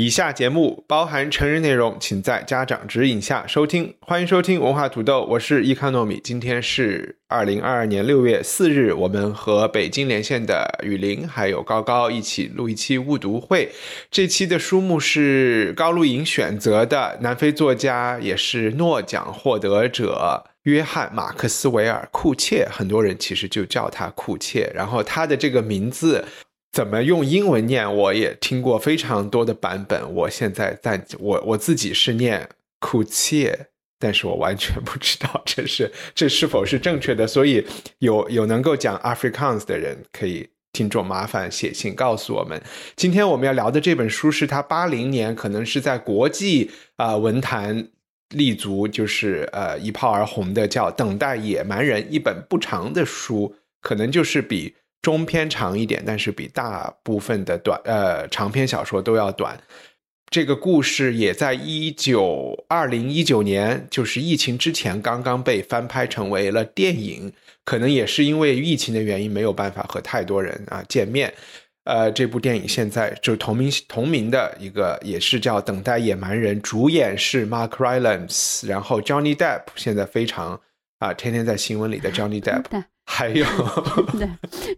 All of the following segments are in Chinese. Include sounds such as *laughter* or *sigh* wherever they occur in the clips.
以下节目包含成人内容，请在家长指引下收听。欢迎收听文化土豆，我是伊康糯米。今天是二零二二年六月四日，我们和北京连线的雨林还有高高一起录一期误读会。这期的书目是高露莹选择的，南非作家也是诺奖获得者约翰·马克斯韦尔·库切，很多人其实就叫他库切。然后他的这个名字。怎么用英文念？我也听过非常多的版本。我现在在我我自己是念库切，但是我完全不知道这是 *laughs* 这是否是正确的。所以有有能够讲 Afrikaans 的人，可以听众麻烦写信告诉我们。今天我们要聊的这本书是他八零年可能是在国际啊、文坛立足，就是呃一炮而红的，叫《等待野蛮人》，一本不长的书，可能就是比。中篇长一点，但是比大部分的短呃长篇小说都要短。这个故事也在一九二零一九年，就是疫情之前刚刚被翻拍成为了电影。可能也是因为疫情的原因，没有办法和太多人啊见面。呃，这部电影现在就同名同名的一个，也是叫《等待野蛮人》，主演是 Mark Rylance，然后 Johnny Depp 现在非常啊，天天在新闻里的 Johnny Depp。还有，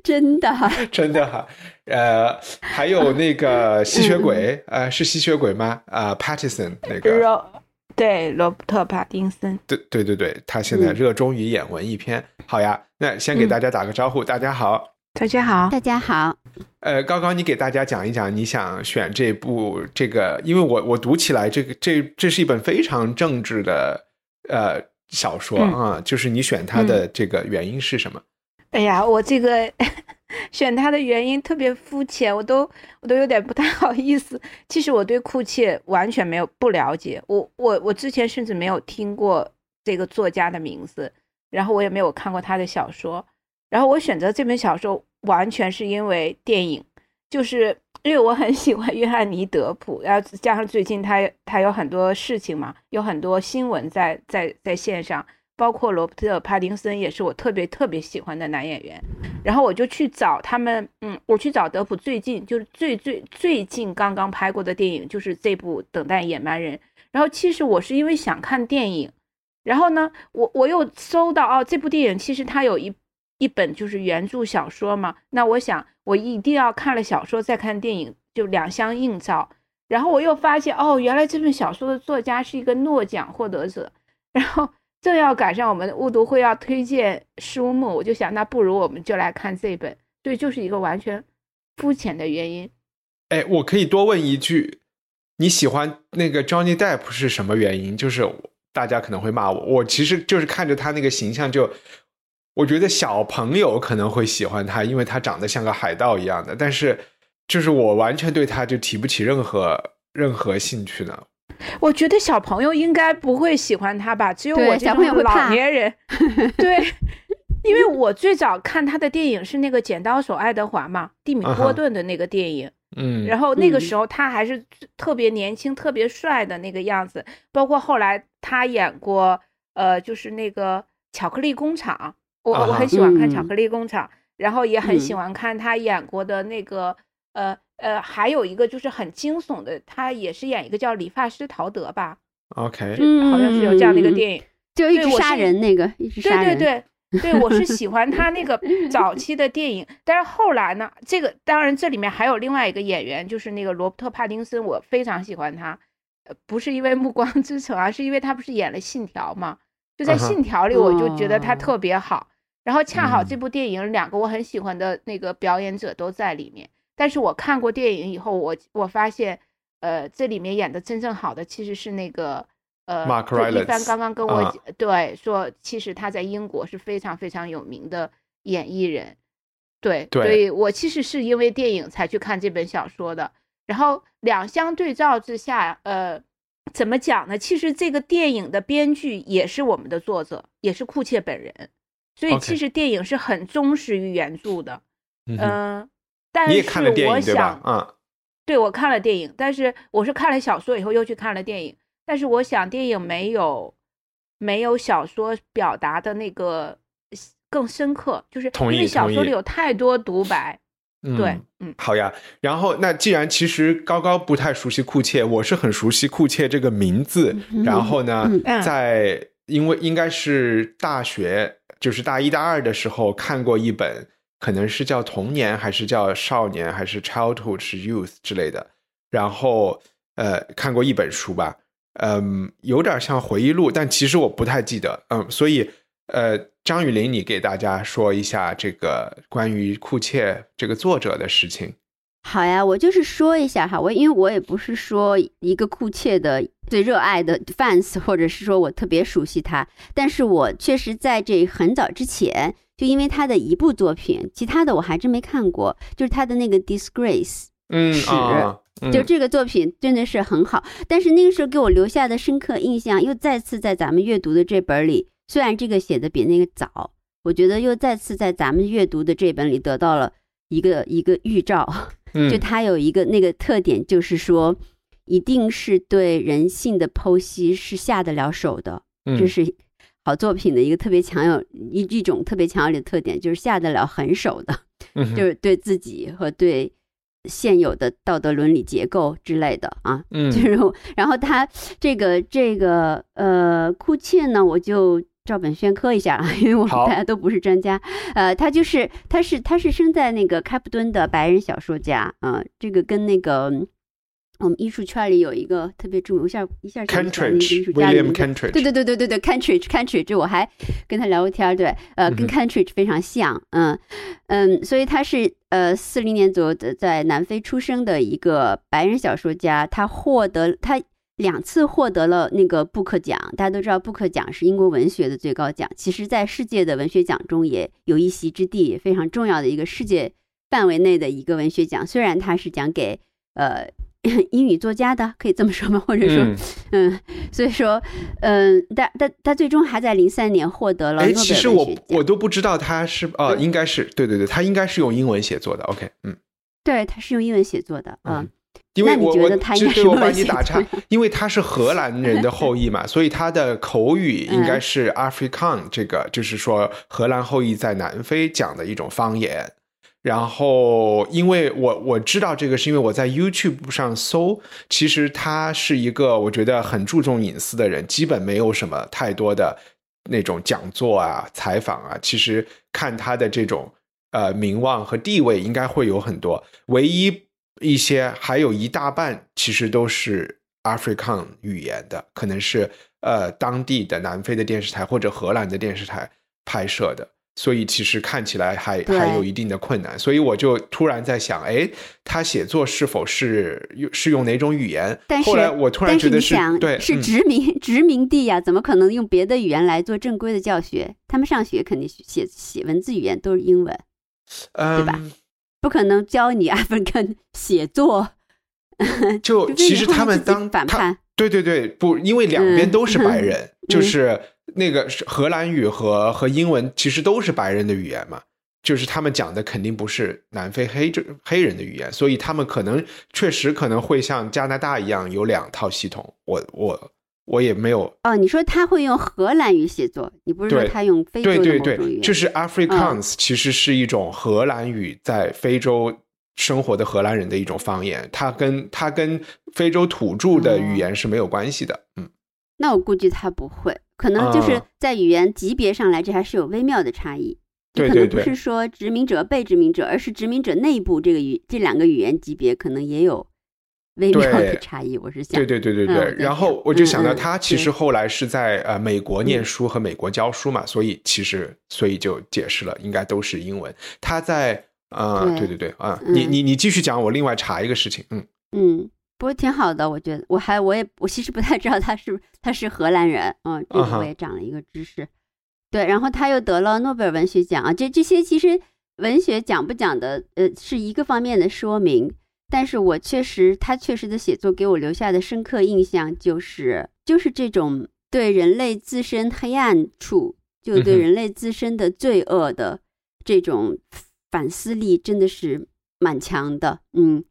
真的，*laughs* 真的。哈，呃，还有那个吸血鬼，呃，是吸血鬼吗？啊，Pattinson 那个，罗对罗伯特·帕丁森，对对对对，他现在热衷于演文艺片。好呀，那先给大家打个招呼，大家好，大家好，大家好。呃，高高，你给大家讲一讲，你想选这部这个，因为我我读起来，这个这这是一本非常政治的，呃。小说啊，就是你选它的这个原因是什么？哎呀，我这个 *laughs* 选它的原因特别肤浅，我都我都有点不太好意思。其实我对库切完全没有不了解，我我我之前甚至没有听过这个作家的名字，然后我也没有看过他的小说，然后我选择这本小说完全是因为电影，就是。因为我很喜欢约翰尼·德普，然后加上最近他他有很多事情嘛，有很多新闻在在在线上，包括罗伯特·帕丁森也是我特别特别喜欢的男演员。然后我就去找他们，嗯，我去找德普最近就是最最最近刚刚拍过的电影，就是这部《等待野蛮人》。然后其实我是因为想看电影，然后呢，我我又搜到哦，这部电影其实它有一。一本就是原著小说嘛，那我想我一定要看了小说再看电影，就两相映照。然后我又发现，哦，原来这本小说的作家是一个诺奖获得者。然后正要赶上我们误读会要推荐书目，我就想，那不如我们就来看这本。所以就是一个完全肤浅的原因。哎，我可以多问一句，你喜欢那个 Johnny Depp 是什么原因？就是大家可能会骂我，我其实就是看着他那个形象就。我觉得小朋友可能会喜欢他，因为他长得像个海盗一样的。但是，就是我完全对他就提不起任何任何兴趣呢。我觉得小朋友应该不会喜欢他吧？只有我这种老年人。*laughs* 对，因为我最早看他的电影是那个《剪刀手爱德华》嘛，蒂米·波顿的那个电影。嗯。然后那个时候他还是特别年轻、特别帅的那个样子。包括后来他演过，呃，就是那个《巧克力工厂》。我我很喜欢看《巧克力工厂》，然后也很喜欢看他演过的那个，呃呃，还有一个就是很惊悚的，他也是演一个叫理发师陶德吧。OK，好像是有这样的一个电影，就一直杀人那个，一直杀人。对对对对，我是喜欢他那个早期的电影，但是后来呢，这个当然这里面还有另外一个演员，就是那个罗伯特·帕丁森，我非常喜欢他，呃，不是因为《暮光之城》而，是因为他不是演了《信条》嘛，就在《信条》里，我就觉得他特别好。然后恰好这部电影两个我很喜欢的那个表演者都在里面，但是我看过电影以后，我我发现，呃，这里面演的真正好的其实是那个呃，一帆刚刚跟我对说，其实他在英国是非常非常有名的演艺人。对，对所以我其实是因为电影才去看这本小说的。然后两相对照之下，呃，怎么讲呢？其实这个电影的编剧也是我们的作者，也是库切本人，所以其实电影是很忠实于原著的。嗯但是你也看了电我影对吧想？啊，对，我看了电影，但是我是看了小说以后又去看了电影，但是我想电影没有没有小说表达的那个更深刻，就是因为小说里有太多独白。嗯对，嗯，好呀，然后那既然其实高高不太熟悉库切，我是很熟悉库切这个名字。然后呢，嗯在因为应该是大学，就是大一大二的时候看过一本，可能是叫童年，还是叫少年，还是 childhood 是 youth 之类的。然后呃，看过一本书吧，嗯，有点像回忆录，但其实我不太记得。嗯，所以呃，张雨林，你给大家说一下这个关于库切这个作者的事情。好呀，我就是说一下哈，我因为我也不是说一个酷切的最热爱的 *laughs* fans，或者是说我特别熟悉他，但是我确实在这很早之前，就因为他的一部作品，其他的我还真没看过，就是他的那个 Disgrace，嗯史就这个作品真的是很好，但是那个时候给我留下的深刻印象，又再次在咱们阅读的这本里，虽然这个写的比那个早，我觉得又再次在咱们阅读的这本里得到了一个一个预兆，就嗯它有一个那个特点，就是说一定是对人性的剖析是下得了手的，嗯这是好作品的一个特别强有一一种特别强有力的特点，就是下得了狠手的。嗯就是对自己和对现有的道德伦理结构之类的啊，嗯 *laughs* 就是然后他这个这个呃库切呢，我就照本宣科一下啊，*laughs* 因为我们大家都不是专家，呃，他就是他是他是生在那个开普敦的白人小说家啊、呃这个跟那个。我们艺术圈里有一个特别著名，我一下一下想不起来那个艺术家的 Cantridge，William 名字 Cantridge，对对对对对对，Cantridge Cantridge，这我还跟他聊过天儿，对，呃，跟嗯哼。Cantridge 非常像，嗯嗯，所以他是呃四零年左右的在南非出生的一个白人小说家，他获得他两次获得了那个布克奖，大家都知道布克奖是英国文学的最高奖，其实在世界的文学奖中也有一席之地，非常重要的一个世界范围内的一个文学奖，虽然它是讲给 *laughs* 呃。英语作家的可以这么说吗？或者说，嗯，嗯，所以说，嗯，但但他最终还在零三年获得了哎，诺贝其实我尔文学奖。我都不知道他是呃，嗯应该是对对对，他应该是用英文写作的。OK，嗯，对，他是用英文写作的，嗯，因为我我得他应该其实我把你打 *laughs* 岔，因为他是荷兰人的后裔嘛，所以他的口语应该嗯是 Afrikaan 这个，就是说荷兰后裔在南非讲的一种方言。然后，因为我我知道这个，是因为我在 YouTube 上搜，其实他是一个我觉得很注重隐私的人，基本没有什么太多的那种讲座啊、采访啊。其实看他的这种呃名望和地位，应该会有很多。唯一一些还有一大半其实都是 Afrikaan 语言的，可能是呃当地的南非的电视台或者荷兰的电视台拍摄的。所以其实看起来还还有一定的困难，所以我就突然在想，哎，他写作是否是用是用哪种语言？但是后来我突然觉得对，是嗯殖民、殖民地呀，怎么可能用别的语言来做正规的教学？他们上学肯定写写文字语言都是英文，对吧嗯，不可能教你 *laughs* African 写作。*laughs* 就其实他们当反叛，对对对，不，因为两边嗯都是白人，嗯就是那个荷兰语和和英文其实都是白人的语言嘛，就是他们讲的肯定不是南非黑这黑人的语言，所以他们可能确实可能会像加拿大一样有两套系统。我我我也没有哦，你说他会用荷兰语写作，你不是说他用非洲的对对对，某种语言？就是 Afrikaans 其实是一种荷兰语在非洲生活的荷兰人的一种方言，它跟它跟非洲土著的语言是没有关系的。嗯，那我估计他不会，可能就是啊在语言级别上来，这还是有微妙的差异。就对可能对对不是说殖民者被殖民者，而是殖民者内部这个语这两个语言级别可能也有微妙的对差异。我是想，对对对对对。嗯然后我就想到他其实后来是在呃美国念嗯书和美国教书嘛，所以其实所以就解释了，应该都是英文。他在呃，对对对对啊，嗯你你你继续讲，我另外查一个事情，嗯嗯，不过挺好的，我觉得我还我也我其实不太知道他是他是荷兰人，嗯，这个我也长了一个知识。对，然后他又得了诺贝尔文学奖啊，这这些其实文学讲不讲的，呃，是一个方面的说明。但是我确实，他确实的写作给我留下的深刻印象就是，就是这种对人类自身黑暗处，就对人类自身的罪恶的这种反思力，真的是蛮强的。嗯，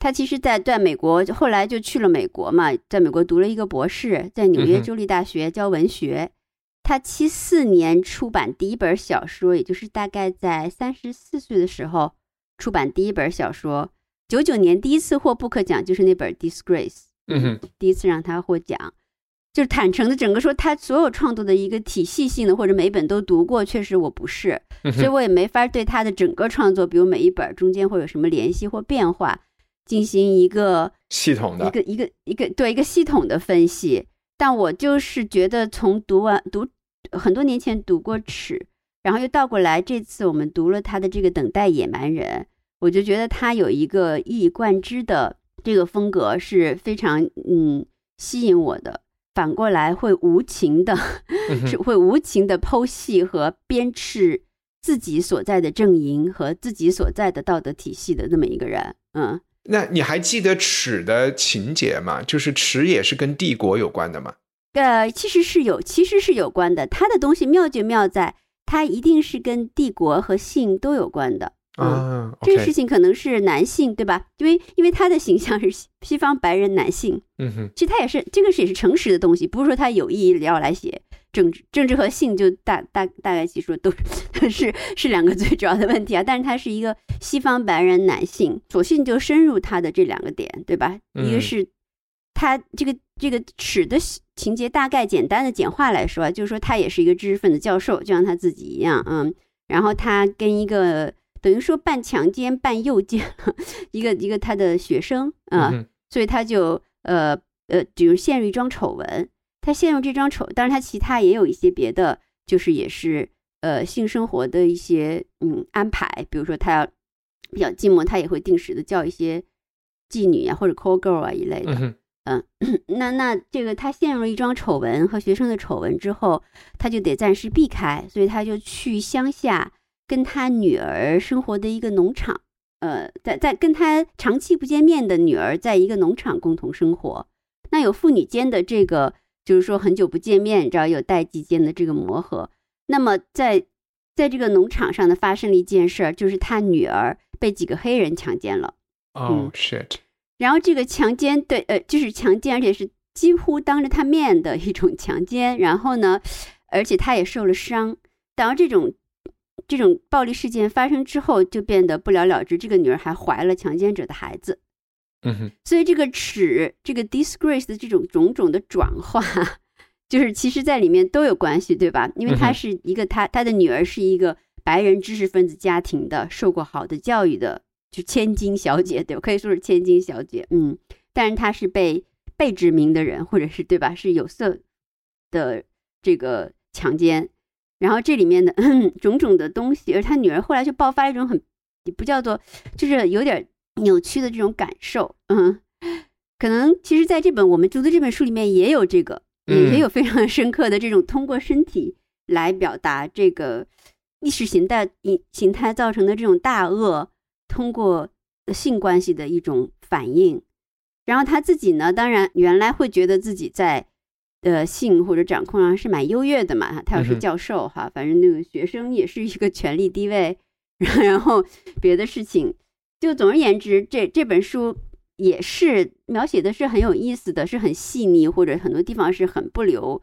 他其实，在在美国后来就去了美国嘛，在美国读了一个博士，在纽约州立大学教文学。他七四年出版第一本小说，也就是大概在三十四岁的时候出版第一本小说。九九年第一次获布克奖就是那本《Disgrace》，嗯哼，第一次让他获奖，就是坦诚的整个说他所有创作的一个体系性的或者每本都读过，确实我不是，所以我也没法对他的整个创作，比如每一本中间会有什么联系或变化，进行一个系统的一个一个一个对一个系统的分析。但我就是觉得从读完读很多年前读过《尺》，然后又倒过来，这次我们读了他的这个《等待野蛮人》。我就觉得他有一个一以贯之的这个风格是非常嗯吸引我的。反过来会无情的，是会无情的剖析和鞭笞自己所在的阵营和自己所在的道德体系的那么一个人。嗯，那你还记得尺的情节吗？就是尺也是跟帝国有关的吗？呃，其实是有，其实是有关的。他的东西妙就妙在，他一定是跟帝国和性都有关的。啊，这个事情可能是男性，对吧？因为因为他的形象是西方白人男性，嗯哼，其实他也是这个是也是诚实的东西，不是说他有意要来写政治，政治和性就大大大概其说都是 *laughs* 是两个最主要的问题啊。但是他是一个西方白人男性，索性就深入他的这两个点，对吧？一个是他这个这个史的情节大概简单的简化来说，就是说他也是一个知识分子教授，就像他自己一样，嗯，然后他跟一个。等于说半强奸半诱奸 *laughs* 一个一个他的学生啊，所以他就呃呃，比如陷入一桩丑闻。他陷入这桩丑，当然他其他也有一些别的，就是也是呃性生活的一些嗯安排，比如说他要比较寂寞，他也会定时的叫一些妓女啊或者 call girl 啊一类的。嗯，*coughs* 那那这个他陷入一桩丑闻和学生的丑闻之后，他就得暂时避开，所以他就去乡下。跟他女儿生活的一个农场，呃，在在跟他长期不见面的女儿在一个农场共同生活。那有父女间的这个，就是说很久不见面，你知道有代际间的这个磨合。那么在在这个农场上呢，发生了一件事儿，就是他女儿被几个黑人强奸了。哦，shit！然后这个强奸，对，呃，就是强奸，而且是几乎当着他面的一种强奸。然后呢，而且他也受了伤。然后这种。这种暴力事件发生之后，就变得不了了之。这个女儿还怀了强奸者的孩子，嗯哼。所以这个耻，这个 disgrace 的这种种种的转化，就是其实在里面都有关系，对吧？因为她是一个，她她的女儿是一个白人知识分子家庭的，受过好的教育的，就千金小姐，对吧？可以说是千金小姐，嗯。但是她是被被殖民的人，或者是对吧？是有色的这个强奸。然后这里面的 *clears throat* 种种的东西，而他女儿后来就爆发一种很，不叫做，就是有点扭曲的这种感受，嗯，*gasps* 可能其实在这本我们读的这本书里面也有这个，也也有非常 *laughs* 深刻的这种通过身体来表达这个意识形态形态造成的这种大恶，通过性关系的一种反应。然后他自己呢，当然原来会觉得自己在。的性或者掌控上是蛮优越的嘛，他要是教授哈，反正那个学生也是一个权力地位，*laughs* 然后别的事情，就总而言之，这这本书也是描写的是很有意思的，是很细腻，或者很多地方是很不留，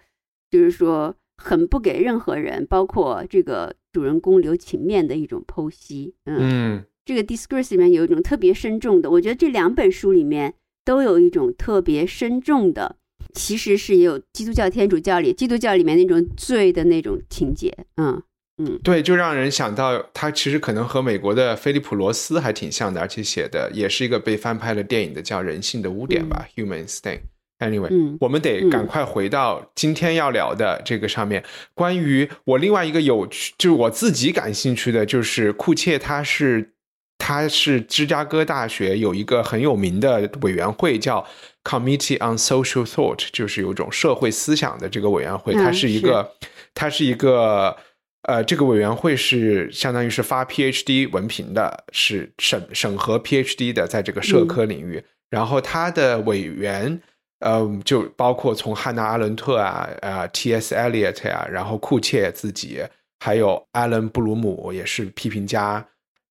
就是说很不给任何人，包括这个主人公留情面的一种剖析。嗯，这个 Discourse 里面有一种特别深重的，我觉得这两本书里面都有一种特别深重的。其实是也有基督教、天主教里，基督教里面那种罪的那种情节，嗯嗯，对，就让人想到他其实可能和美国的菲利普罗斯还挺像的，而且写的也是一个被翻拍的电影的叫《人性的污点》吧，《Human Stain》。Anyway，我们得赶快回到今天要聊的这个上面。关于我另外一个有趣，就是我自己感兴趣的，就是库切，他是他是芝加哥大学有一个很有名的委员会叫。Committee on Social Thought 就是有一种社会思想的这个委员会，它是一个，它是一个呃，这个委员会是相当于是发 PhD 文凭的，是审审核 PhD 的，在这个社科领域。然后他的委员，呃，就包括从汉娜·阿伦特啊，啊，T.S. Eliot 呀，然后库切自己，还有艾伦·布鲁姆也是批评家。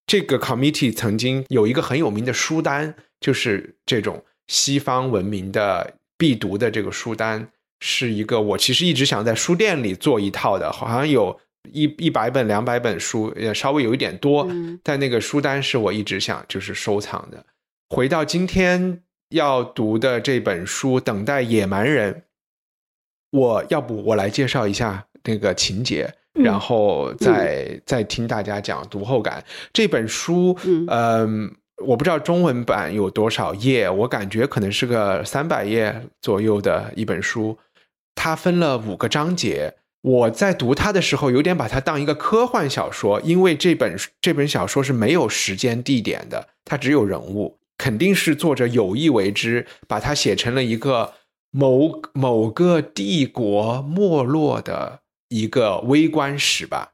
这个 committee 曾经有一个很有名的书单，就是这种西方文明的必读的这个书单，是一个我其实一直想在书店里做一套的，好像有。一一百本两百本书也稍微有一点多，但那个书单是我一直想就是收藏的。回到今天要读的这本书《等待野蛮人》，我要不我来介绍一下那个情节，然后再再听大家讲读后感。这本书，嗯，我不知道中文版有多少页，我感觉可能是个三百页左右的一本书，它分了五个章节。我在读它的时候，有点把它当一个科幻小说，因为这本这本小说是没有时间地点的，它只有人物，肯定是作者有意为之，把它写成了一个某某个帝国没落的一个微观史吧。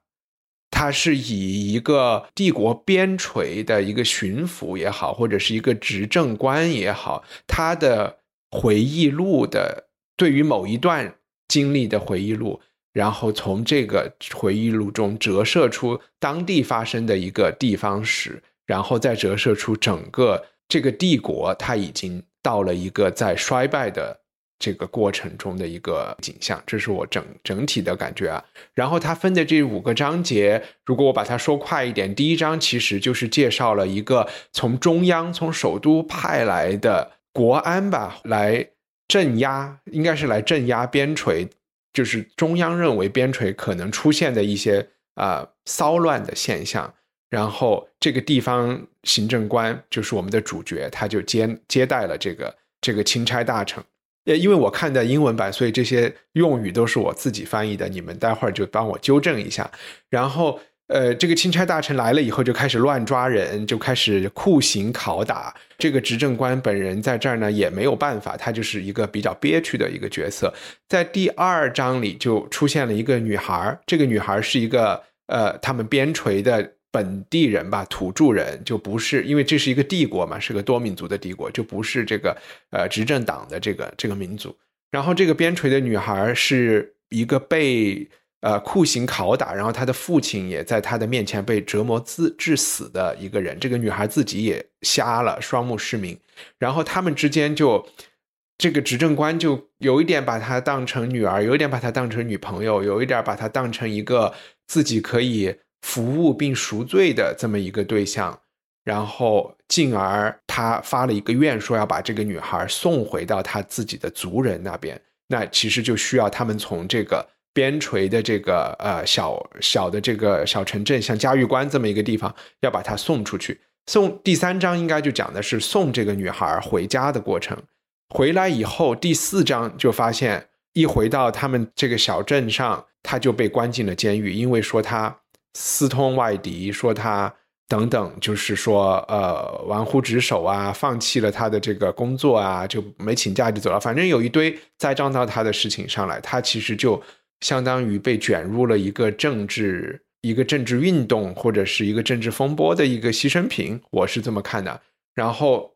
它是以一个帝国边陲的一个巡抚也好，或者是一个执政官也好，他的回忆录的对于某一段经历的回忆录。然后从这个回忆录中折射出当地发生的一个地方史，然后再折射出整个这个帝国，它已经到了一个在衰败的这个过程中的一个景象。这是我整整体的感觉啊。然后它分的这五个章节，如果我把它说快一点，第一章其实就是介绍了一个从中央从首都派来的国安吧，来镇压，应该是来镇压边陲。就是中央认为边陲可能出现的一些啊骚乱的现象，然后这个地方行政官就是我们的主角，他就接接待了这个这个钦差大臣。呃，因为我看的英文版，所以这些用语都是我自己翻译的，你们待会儿就帮我纠正一下。然后。呃，这个钦差大臣来了以后，就开始乱抓人，就开始酷刑拷打。这个执政官本人在这儿呢，也没有办法，他就是一个比较憋屈的一个角色。在第二章里就出现了一个女孩，这个女孩是一个呃，他们边陲的本地人吧，土著人，就不是因为这是一个帝国嘛，是个多民族的帝国，就不是这个呃执政党的这个这个民族。然后这个边陲的女孩是一个被。呃，酷刑拷打，然后她的父亲也在她的面前被折磨致致死的一个人。这个女孩自己也瞎了，双目失明。然后他们之间就，这个执政官就有一点把她当成女儿，有一点把她当成女朋友，有一点把她当成一个自己可以服务并赎罪的这么一个对象。然后进而他发了一个愿，说要把这个女孩送回到他自己的族人那边。那其实就需要他们从这个。边陲的这个呃小小的这个小城镇，像嘉峪关这么一个地方，要把她送出去。送第三章应该就讲的是送这个女孩回家的过程。回来以后，第四章就发现，一回到他们这个小镇上，她就被关进了监狱，因为说她私通外敌，说他等等，就是说呃玩忽职守啊，放弃了他的这个工作啊，就没请假就走了。反正有一堆栽赃到他的事情上来，他其实就。相当于被卷入了一个政治、一个政治运动或者是一个政治风波的一个牺牲品，我是这么看的。然后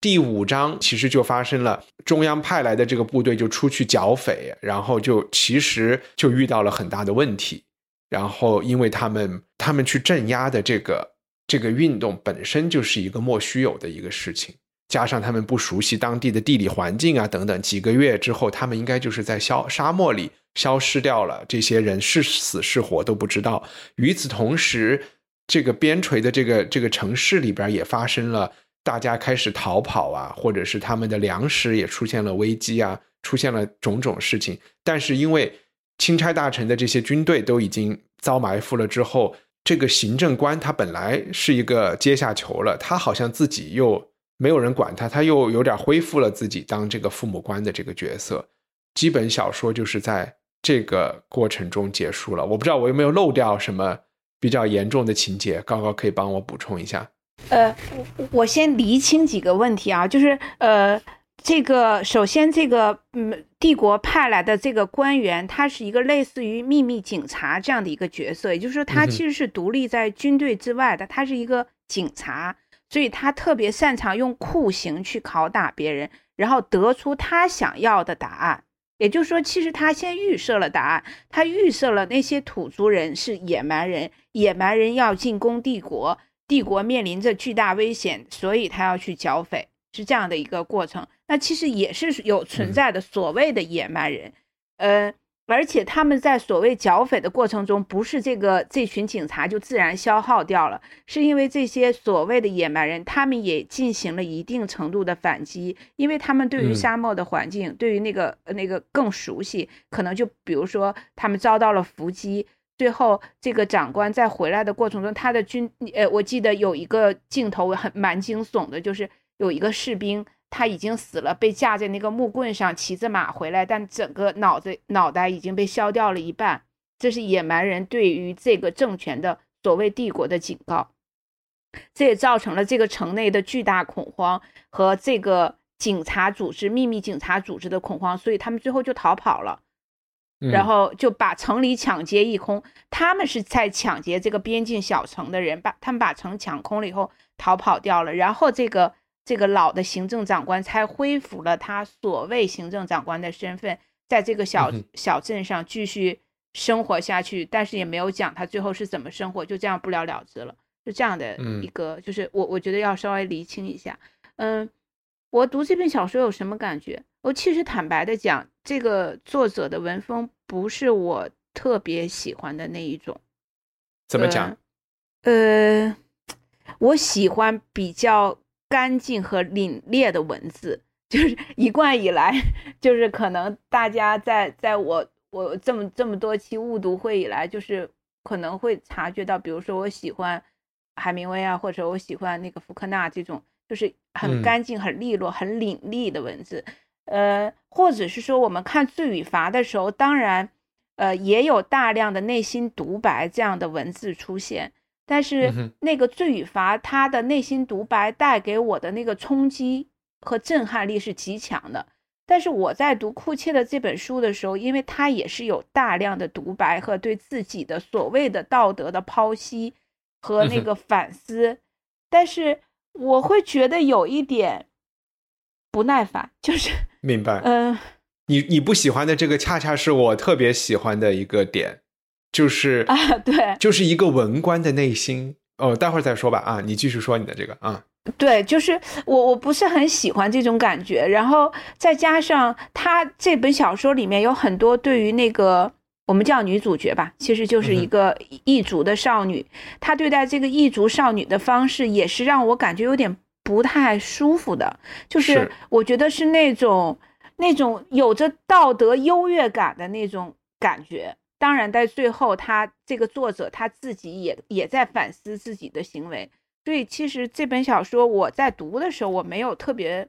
第五章其实就发生了，中央派来的这个部队就出去剿匪，然后就其实就遇到了很大的问题。然后因为他们他们去镇压的这个这个运动本身就是一个莫须有的一个事情。加上他们不熟悉当地的地理环境啊，等等，几个月之后，他们应该就是在消沙漠里消失掉了。这些人是死是活都不知道。与此同时，这个边陲的这个这个城市里边也发生了，大家开始逃跑啊，或者是他们的粮食也出现了危机啊，出现了种种事情。但是因为钦差大臣的这些军队都已经遭埋伏了之后，这个行政官他本来是一个阶下囚了，他好像自己又。没有人管他，他又有点恢复了自己当这个父母官的这个角色。基本小说就是在这个过程中结束了。我不知道我有没有漏掉什么比较严重的情节，高高可以帮我补充一下。呃，我我先厘清几个问题啊，就是呃，这个首先，这个嗯，帝国派来的这个官员，他是一个类似于秘密警察这样的一个角色，也就是说，他其实是独立在军队之外的，他是一个警察，所以他特别擅长用酷刑去拷打别人，然后得出他想要的答案。也就是说，其实他先预设了答案，他预设了那些土族人是野蛮人，野蛮人要进攻帝国，帝国面临着巨大危险，所以他要去剿匪，是这样的一个过程。那其实也是有存在的所谓的野蛮人，呃，而且他们在所谓剿匪的过程中，不是这个这群警察就自然消耗掉了，是因为这些所谓的野蛮人，他们也进行了一定程度的反击，因为他们对于沙漠的环境，对于那个那个更熟悉，可能就比如说他们遭到了伏击，最后这个长官在回来的过程中，他的军，呃，我记得有一个镜头很蛮惊悚的，就是有一个士兵。他已经死了，被架在那个木棍上，骑着马回来，但整个脑子脑袋已经被削掉了一半。这是野蛮人对于这个政权的所谓帝国的警告，这也造成了这个城内的巨大恐慌和这个警察组织秘密警察组织的恐慌，所以他们最后就逃跑了，然后就把城里抢劫一空。他们是在抢劫这个边境小城的人，把他们把城抢空了以后逃跑掉了，然后这个。这个老的行政长官才恢复了他所谓行政长官的身份，在这个小小镇上继续生活下去，但是也没有讲他最后是怎么生活，就这样不了了之了，是这样的一个，就是我我觉得要稍微厘清一下。嗯，我读这篇小说有什么感觉？我其实坦白的讲，这个作者的文风不是我特别喜欢的那一种。怎么讲？呃，我喜欢比较。干净和凛冽的文字，就是 *laughs* 一贯以来，就是可能大家在在我我这么这么多期误读会以来，就是可能会察觉到，比如说我喜欢海明威啊，或者我喜欢那个福克纳这种，就是很干净、很利落、很凛冽的文字，呃，或者是说我们看罪与罚的时候，当然，呃，也有大量的内心独白这样的文字出现。但是那个罪与罚，他的内心独白带给我的那个冲击和震撼力是极强的。但是我在读库切的这本书的时候，因为他也是有大量的独白和对自己的所谓的道德的剖析和那个反思，但是我会觉得有一点不耐烦，就是明白，嗯，你你不喜欢的这个，恰恰是我特别喜欢的一个点。就是啊，对，就是一个文官的内心哦。待会儿再说吧啊，你继续说你的这个啊。对，就是我我不是很喜欢这种感觉，然后再加上他这本小说里面有很多对于那个我们叫女主角吧，其实就是一个异族的少女，她对待这个异族少女的方式也是让我感觉有点不太舒服的，就是我觉得是那种那种有着道德优越感的那种感觉。当然，在最后，他这个作者他自己也也在反思自己的行为。所以，其实这本小说我在读的时候，我没有特别，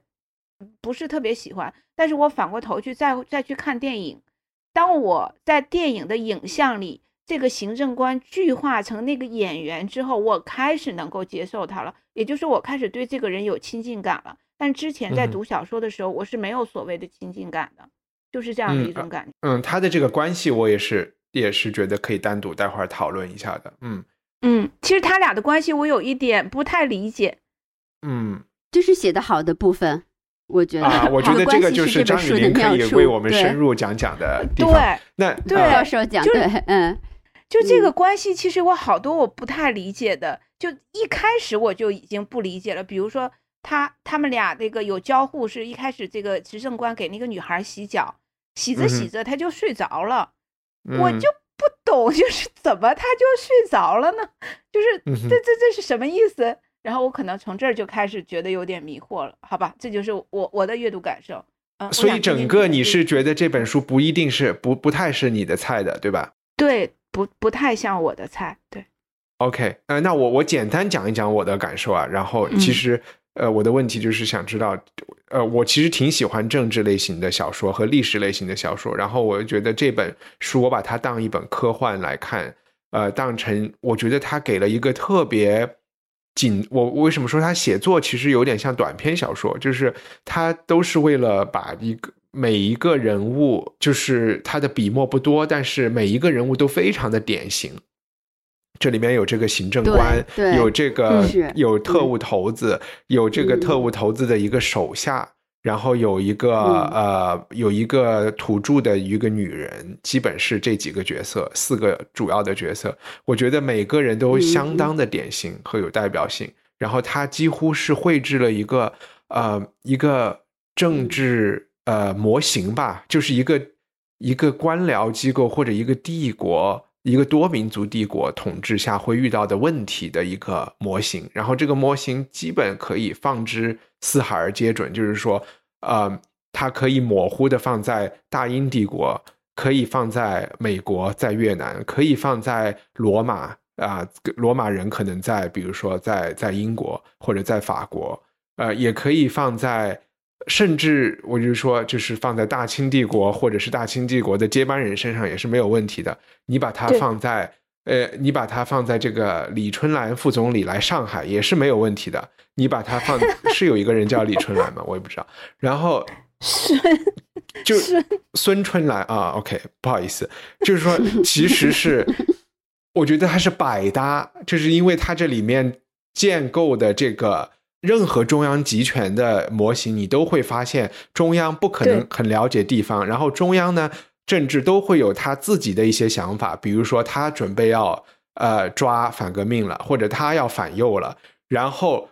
不是特别喜欢。但是我反过头去再再去看电影，当我在电影的影像里，这个行政官具化成那个演员之后，我开始能够接受他了。也就是我开始对这个人有亲近感了。但之前在读小说的时候，我是没有所谓的亲近感的，就是这样的一种感觉。嗯，他的这个关系，我也是。也是觉得可以单独待会儿讨论一下的，嗯嗯，其实他俩的关系我有一点不太理解，嗯，就是写的好的部分，我觉得啊，我觉得这个就是张雨林可以为我们深入讲讲的地方。对，那对教授讲对，嗯，就这个关系，其实我好多我不太理解的，就一开始我就已经不理解了。比如说他他们俩那个有交互，是一开始这个执政官给那个女孩洗脚，洗着洗着他就睡着了。我就不懂，*laughs* 就是怎么他就睡着了呢？就是这这这是什么意思？然后我可能从这儿就开始觉得有点迷惑了，好吧？这就是我我的阅读感受。嗯，所以整个你是觉得这本书不一定是不不太是你的菜的，对吧？对，不不太像我的菜。对。OK，呃，那我我简单讲一讲我的感受啊，然后其实。呃，我的问题就是想知道，呃，我其实挺喜欢政治类型的小说和历史类型的小说，然后我觉得这本书我把它当一本科幻来看，呃，当成我觉得它给了一个特别紧，我我为什么说他写作其实有点像短篇小说，就是他都是为了把一个每一个人物，就是他的笔墨不多，但是每一个人物都非常的典型。这里面有这个行政官，有这个有特务头子，有这个嗯特务头子的一个手下，然后有一个、嗯呃有一个土著的一个女人，基本是这几个角色，四个主要的角色。我觉得每个人都相当的典型和有代表性。然后他几乎是绘制了一个呃一个政治呃模型吧，就是一个一个官僚机构或者一个帝国。一个多民族帝国统治下会遇到的问题的一个模型，然后这个模型基本可以放之四海而皆准，就是说，呃，它可以模糊的放在大英帝国，可以放在美国，在越南，可以放在罗马啊、罗马人可能在，比如说在在英国或者在法国，呃，也可以放在。甚至我就说，就是放在大清帝国或者是大清帝国的接班人身上也是没有问题的。你把它放在呃，你把它放在这个李春兰副总理来上海也是没有问题的。你把它放是有一个人叫李春兰吗？我也不知道。*laughs* 然后是就是孙春兰啊，OK，不好意思，就是说其实是我觉得它是百搭，就是因为它这里面建构的这个。任何中央集权的模型，你都会发现中央不可能很了解地方，然后中央呢，政治都会有他自己的一些想法，比如说他准备要呃抓反革命了，或者他要反右了，然后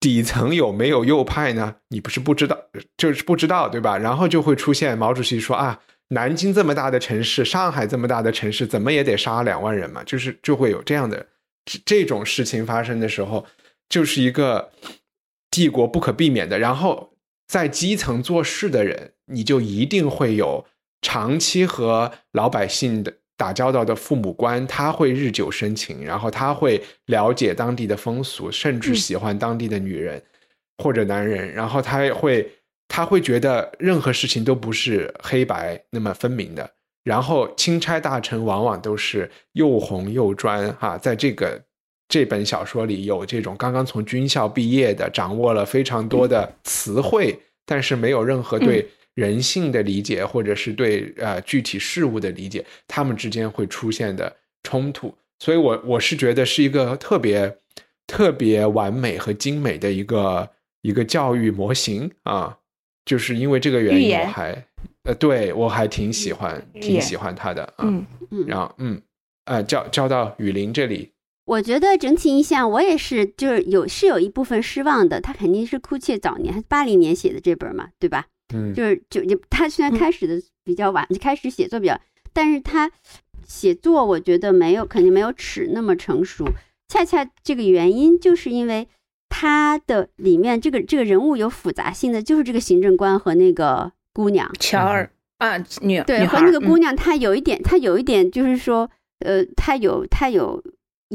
底层有没有右派呢？你不是不知道，就是不知道，对吧？然后就会出现毛主席说啊，南京这么大的城市，上海这么大的城市，怎么也得杀两万人嘛，就是就会有这样的这这种事情发生的时候，就是一个帝国不可避免的。然后在基层做事的人，你就一定会有长期和老百姓的打交道的父母官，他会日久生情，然后他会了解当地的风俗，甚至喜欢当地的女人、或者男人，然后他会他会觉得任何事情都不是黑白那么分明的。然后钦差大臣往往都是又红又专哈、在这个这本小说里有这种刚刚从军校毕业的，掌握了非常多的词汇，但是没有任何对人性的理解，或者是对呃具体事物的理解，他们之间会出现的冲突。所以我我是觉得是一个特别特别完美和精美的一个一个教育模型啊，就是因为这个原因，我还呃对我还挺喜欢挺喜欢他的啊。嗯嗯，然后嗯呃交交到雨林这里，我觉得整体印象我也是，就是有是有一部分失望的。他肯定是库切早年，八零年写的这本嘛，对吧？嗯就是就就他虽然嗯开始的比较晚，开始写作比较，但是他写作我觉得没有肯定没有尺那么成熟。恰恰这个原因就是因为他的里面这个这个人物有复杂性的，就是这个行政官和那个姑娘，乔尔啊，女对，和那个姑嗯娘她有一点，她有一点就是说，呃，她有她有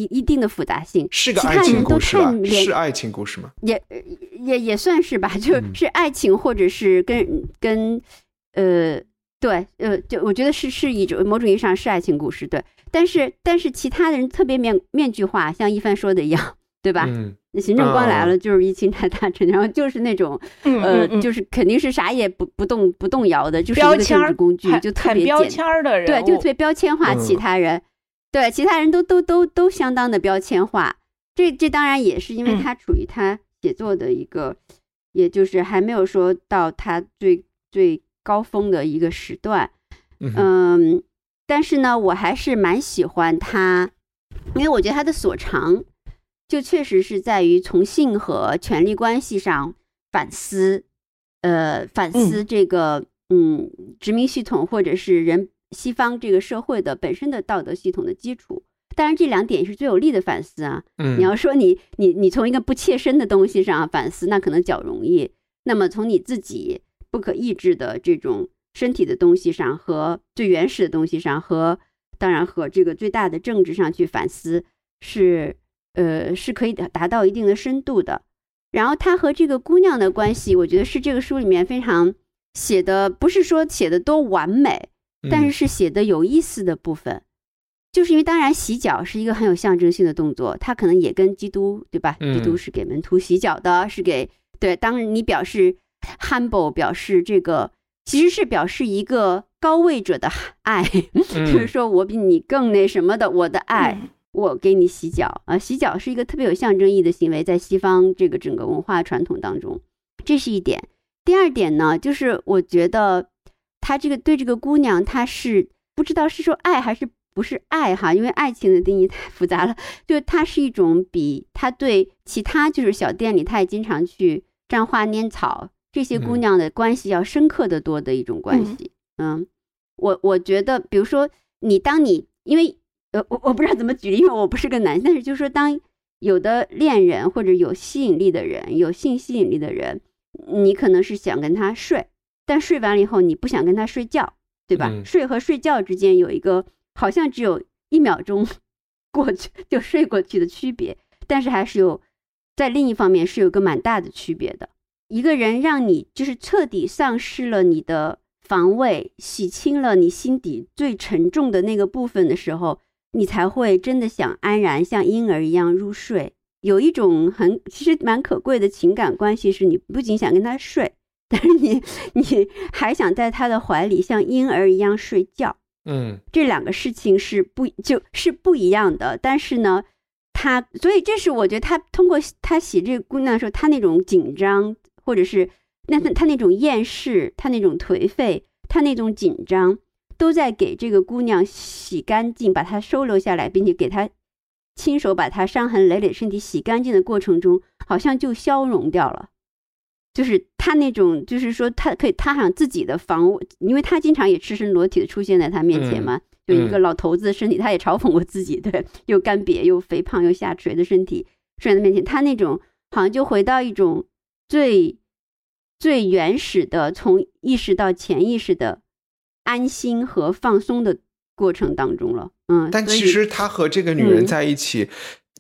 一一定的复杂性，其是个爱情他人都故事吧是爱情故事吗？也也也算是吧，就嗯是爱情或者是跟跟呃对呃，就我觉得是是一种某种意义上是爱情故事，对。但是但是其他的人特别面面具化，像一帆说的一样，对吧？嗯行政官来啊了就是一钦差大臣，然后就是那种嗯呃就是肯定是啥也不不动不动摇的，就是一个标签儿政治工具，就特别标签儿的人对，就特别标签化，其嗯他人，对，其他人都都都都相当的标签化。这这当然也是因为嗯他处于他写作的一个，也就是还没有说到他最最高峰的一个时段。嗯嗯，但是呢，我还是蛮喜欢他，因为我觉得他的所长，就确实是在于从性和权力关系上反思，呃，反思这个嗯殖民系统或者是人西方这个社会的本身的道德系统的基础。当然，这两点是最有力的反思啊。嗯你要说你你你从一个不切身的东西上反思，那可能较容易。那么从你自己不可抑制的这种身体的东西上，和最原始的东西上，和当然和这个最大的政治上去反思，是呃是可以达达到一定的深度的。然后他和这个姑娘的关系，我觉得是这个书里面非常写的，不是说写的多完美，但是嗯是写的有意思的部分。就是因为当然洗脚是一个很有象征性的动作，它可能也跟基督对吧？嗯基督是给门徒洗脚的，是给对，当你表示 humble，表示这个其实是表示一个高位者的 *laughs* 爱，就是嗯说我比你更那什么的，我的爱。嗯我给你洗脚啊，洗脚是一个特别有象征意义的行为，在西方这个整个文化传统当中，这是一点。第二点呢，就是我觉得他这个对这个姑娘，他是不知道是说爱还是不是爱哈，因为爱情的定义 *laughs* 太复杂了。就他是一种比他对其他就是小店里，他也经常去沾花拈草这些姑嗯娘的关系要深刻的多的一种关系。嗯，我我觉得，比如说你当你因为呃我我不知道怎么举例，因为我不是个男，但是就是说当有的恋人或者有吸引力的人，有性吸引力的人，你可能是想跟他睡，但睡完了以后你不想跟他睡觉，对吧？嗯睡和睡觉之间有一个好像只有一秒钟 *laughs* 过去就睡过去的区别，但是还是有在另一方面是有个蛮大的区别的。一个人让你就是彻底丧失了你的防卫，洗清了你心底最沉重的那个部分的时候，你才会真的想安然像婴儿一样入睡。有一种很其实蛮可贵的情感关系，是你不仅想跟他睡，但是你你还想在他的怀里像婴儿一样睡觉。嗯这两个事情是不就是不一样的。但是呢，他所以这是我觉得他通过他洗这个姑娘的时候，他那种紧张，或者是那他他那种厌世，他那种颓废，他那种紧张，都在给这个姑娘洗干净，把她收留下来，并且给她亲手把她伤痕累累身体洗干净的过程中，好像就消融掉了。就是他那种，就是说他可以踏上自己的房屋，因为他经常也赤身裸体的出现在他面前嘛，就一个老头子的身体，他也嘲讽过自己，对，*laughs* 又干瘪又肥胖又下垂的身体出现在面前，他那种好像就回到一种最最原始的，从意识到潜意识的安心和放松的过程当中了。嗯，但其实他和这个女人嗯在一起，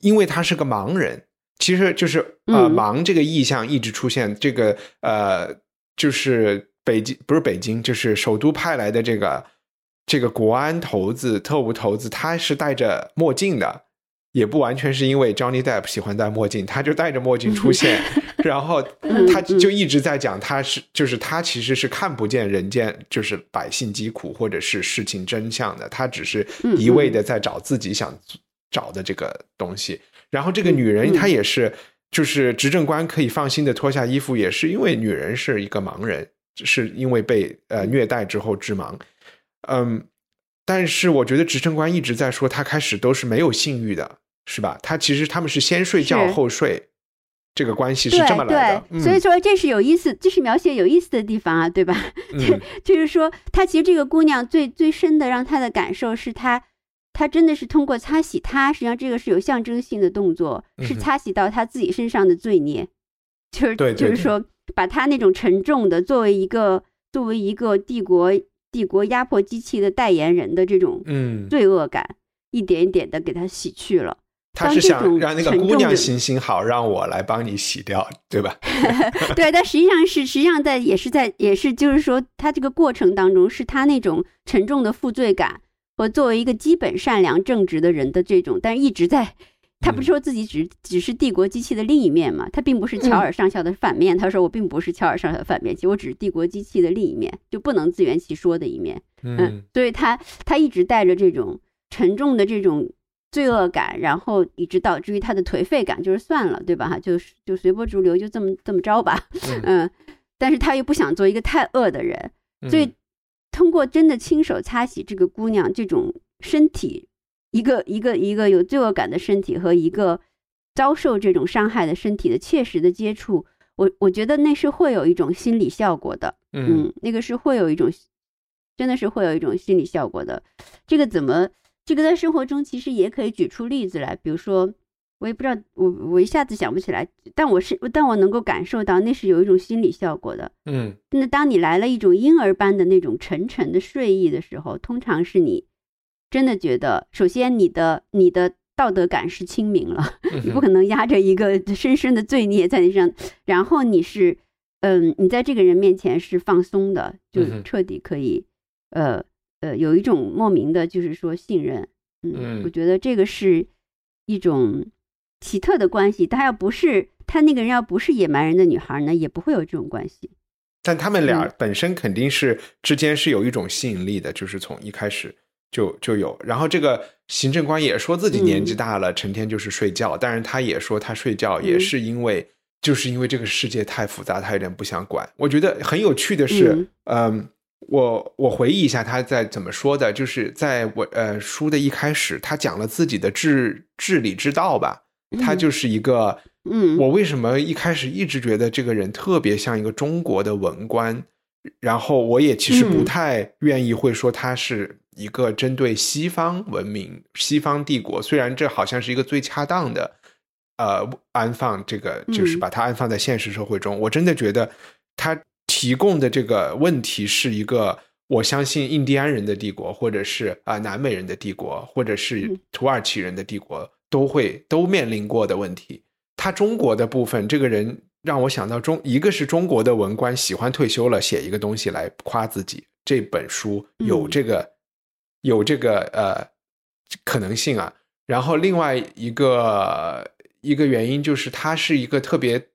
因为他是个盲人，其实就是呃嗯盲这个意象一直出现。这个呃就是北京不是北京，就是首都派来的这个这个国安头子、特务头子，他是戴着墨镜的。也不完全是因为 Johnny Depp 喜欢戴墨镜，他就戴着墨镜出现，*laughs* 然后嗯他就一直在讲他是就是他其实是看不见人间就是百姓疾苦或者是事情真相的，他只是嗯一味的在找自己想找的这个东西。然后这个女人嗯她也是，就是执政官可以放心的脱下衣服，也是因为女人是一个盲人，是因为被呃虐待之后致盲。嗯，但是我觉得执政官一直在说他开始都是没有性欲的，是吧？他其实他们是先睡觉后睡，这个关系是这么来的。对，所以嗯说这是有意思，这是描写有意思的地方啊，对吧？*laughs* 嗯就是说，她其实这个姑娘最最深的让她的感受是她，她真的是通过擦洗他，实际上这个是有象征性的动作，是擦洗到他自己身上的罪孽，就是对就是说，把他那种沉重的作为一个作为一个帝国帝国压迫机器的代言人的这种嗯，罪恶感，一点一点的给他洗去了。他是想让那个姑娘行行好，让我来帮你洗掉，对吧？*laughs* 对，但实际上是，实际上在也是在也是就是说，他这个过程当中，是他那种沉重的负罪感和作为一个基本善良正直的人的这种，但是一直在，他不是说自己只只是帝国机器的另一面嘛？他并不是乔尔上校的反面。他说我并不是乔尔上校的反面，其实我只是帝国机器的另一面，就不能自圆其说的一面。嗯，所以他他一直带着这种沉重的这种罪恶感，然后一直导致于他的颓废感，就是算了，对吧？哈，就是就随波逐流，就这么这么着吧。嗯嗯，但是他又不想做一个太恶的人，所以嗯通过真的亲手擦洗这个姑娘这种身体，一个一个一个有罪恶感的身体和一个遭受这种伤害的身体的切实的接触，我我觉得那是会有一种心理效果的。嗯嗯，那个是会有一种，真的是会有一种心理效果的。这个怎么？这个在生活中其实也可以举出例子来，比如说，我也不知道，我我一下子想不起来，但我是，但我能够感受到那是有一种心理效果的。嗯那当你来了一种婴儿般的那种沉沉的睡意的时候，通常是你真的觉得，首先你的你的道德感是清明了，嗯你不可能压着一个深深的罪孽在你身上，然后你是，嗯，你在这个人面前是放松的，就彻底可以，呃呃，有一种莫名的，就是说信任，嗯，我觉得这个是一种奇特的关系。他要不是他那个人要不是野蛮人的女孩呢，也不会有这种关系。但他们俩本身肯定是之间是有一种吸引力的，就是从一开始就就有。然后这个行政官也说自己年纪大了，成天就是睡觉。但是他也说他睡觉也是因为就是因为这个世界太复杂，他有点不想管。我觉得很有趣的是，嗯，我我回忆一下他在怎么说的，就是在我呃书的一开始，他讲了自己的治治理之道吧，他就是一个。嗯，我为什么一开始一直觉得这个人特别像一个中国的文官？然后我也其实不太愿意会说他是一个针对西方文明、西方帝国。虽然这好像是一个最恰当的，呃，安放这个就是把它安放在现实社会中。我真的觉得他提供的这个问题是一个，我相信印第安人的帝国，或者是啊南美人的帝国，或者是土耳其人的帝国都会都面临过的问题。他中国的部分，这个人让我想到中，一个是中国的文官喜欢退休了写一个东西来夸自己，这本书有这个有这个呃可能性啊。然后另外一个一个原因就是他是一个特别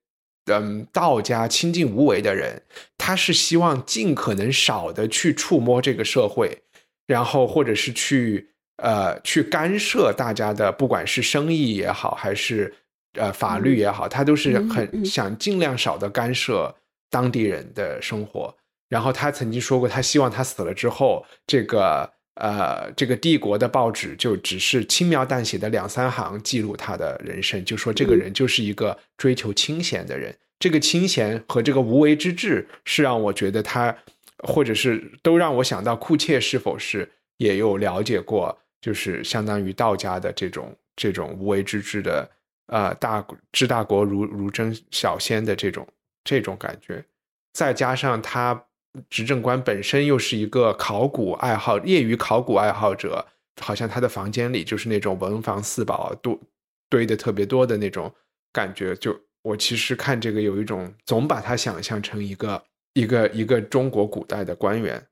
嗯道家清净无为的人，他是希望尽可能少的去触摸这个社会，然后或者是去呃去干涉大家的，不管是生意也好还是。呃，法律也好，他都是很想尽量少的干涉当地人的生活。然后他曾经说过，他希望他死了之后，这个呃，这个帝国的报纸就只是轻描淡写的两三行记录他的人生，就说这个人就是一个追求清闲的人。这个清闲和这个无为之治，是让我觉得他，或者是都让我想到库切是否是也有了解过，就是相当于道家的这种这种无为之治的。呃，大治大国如如争小仙的这种这种感觉，再加上他执政官本身又是一个考古爱好业余考古爱好者，好像他的房间里就是那种文房四宝多堆的特别多的那种感觉。就我其实看这个有一种总把他想象成一个一个一个中国古代的官员，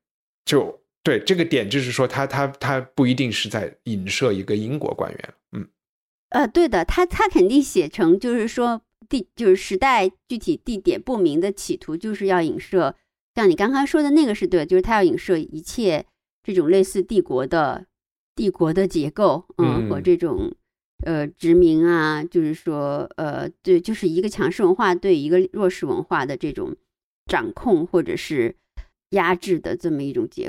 就对这个点就是说他他他不一定是在影射一个英国官员，嗯。呃，对的，他他肯定写成就是说地就是时代具体地点不明的企图，就是要影射，像你刚刚说的那个是对，就是他要影射一切这种类似帝国的帝国的结构，嗯，和这种呃殖民啊，就是说呃对，就是一个强势文化对一个弱势文化的这种掌控或者是压制的这么一种结。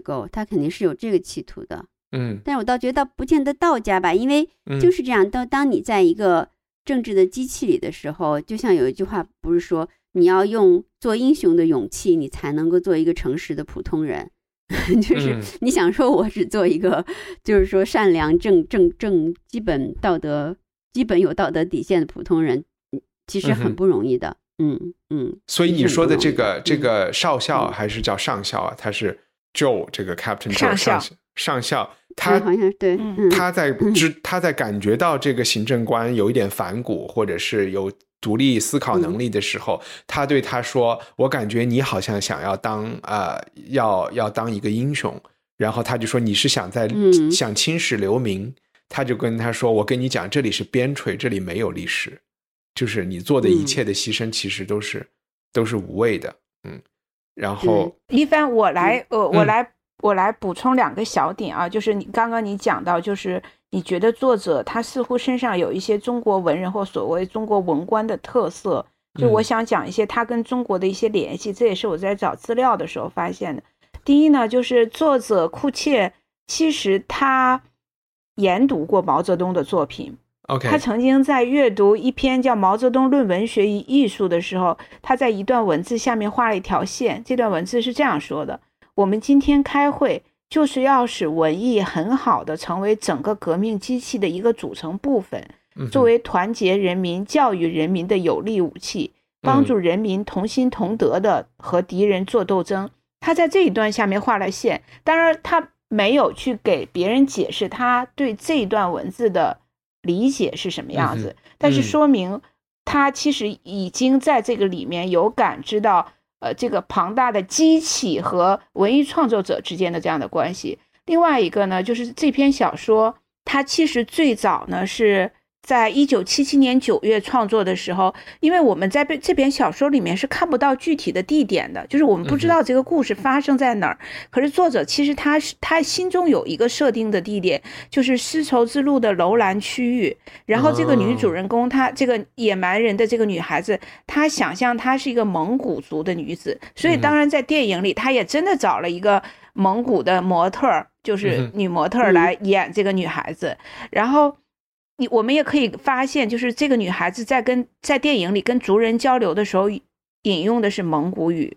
够，他肯定是有这个企图的，嗯，但是我倒觉得不见得道家吧，因为就是这样，当当你在一个政治的机器里的时候，就像有一句话，不是说你要用做英雄的勇气，你才能够做一个诚实的普通人，*laughs* 就是你想说我只做一个，就是说善良正正正基本道德基本有道德底线的普通人，其实很不容易的，嗯嗯。所以你说的这个这个少校还是叫上校啊？他是。Joe 这个 Captain 上校上校，他好像对，他在知他在感觉到这个行政官有一点反骨，或者是有独立思考能力的时候，他对他说：“我感觉你好像想要当呃，要要当一个英雄。”然后他就说：“你是想在想青史留名？”他就跟他说：“我跟你讲，这里是边陲，这里没有历史，就是你做的一切的牺牲，其实都是都是无谓的。”嗯。然后一帆，我来，呃，我嗯来，我来补充两个小点啊，就是你刚刚你讲到，就是你觉得作者他似乎身上有一些中国文人或所谓中国文官的特色，就我嗯想讲一些他跟中国的一些联系，这也是我在找资料的时候发现的。第一呢，就是作者库切其实他研读过毛泽东的作品，OK，他曾经在阅读一篇叫《毛泽东论文学与艺术》的时候，他在一段文字下面画了一条线。这段文字是这样说的：“我们今天开会，就是要使文艺很好的成为整个革命机器的一个组成部分，作为团结人民、教育人民的有力武器，帮助人民同心同德的和敌人做斗争。”他在这一段下面画了线，当然他没有去给别人解释他对这一段文字的理解是什么样子，但是嗯说明他其实已经在这个里面有感知到，呃，这个庞大的机器和文艺创作者之间的这样的关系。另外一个呢，就是这篇小说，它其实最早呢是在一九七七年九月创作的时候，因为我们在这这篇小说里面是看不到具体的地点的，就是我们不知道这个故事发生在哪儿。可是作者其实他是他心中有一个设定的地点，就是丝绸之路的楼兰区域。然后这个女主人公她这个野蛮人的这个女孩子，她想象她是一个蒙古族的女子，所以当然在电影里她也真的找了一个蒙古的模特儿，就是女模特儿来演这个女孩子。然后你我们也可以发现，就是这个女孩子在跟在电影里跟族人交流的时候，引用的是蒙古语。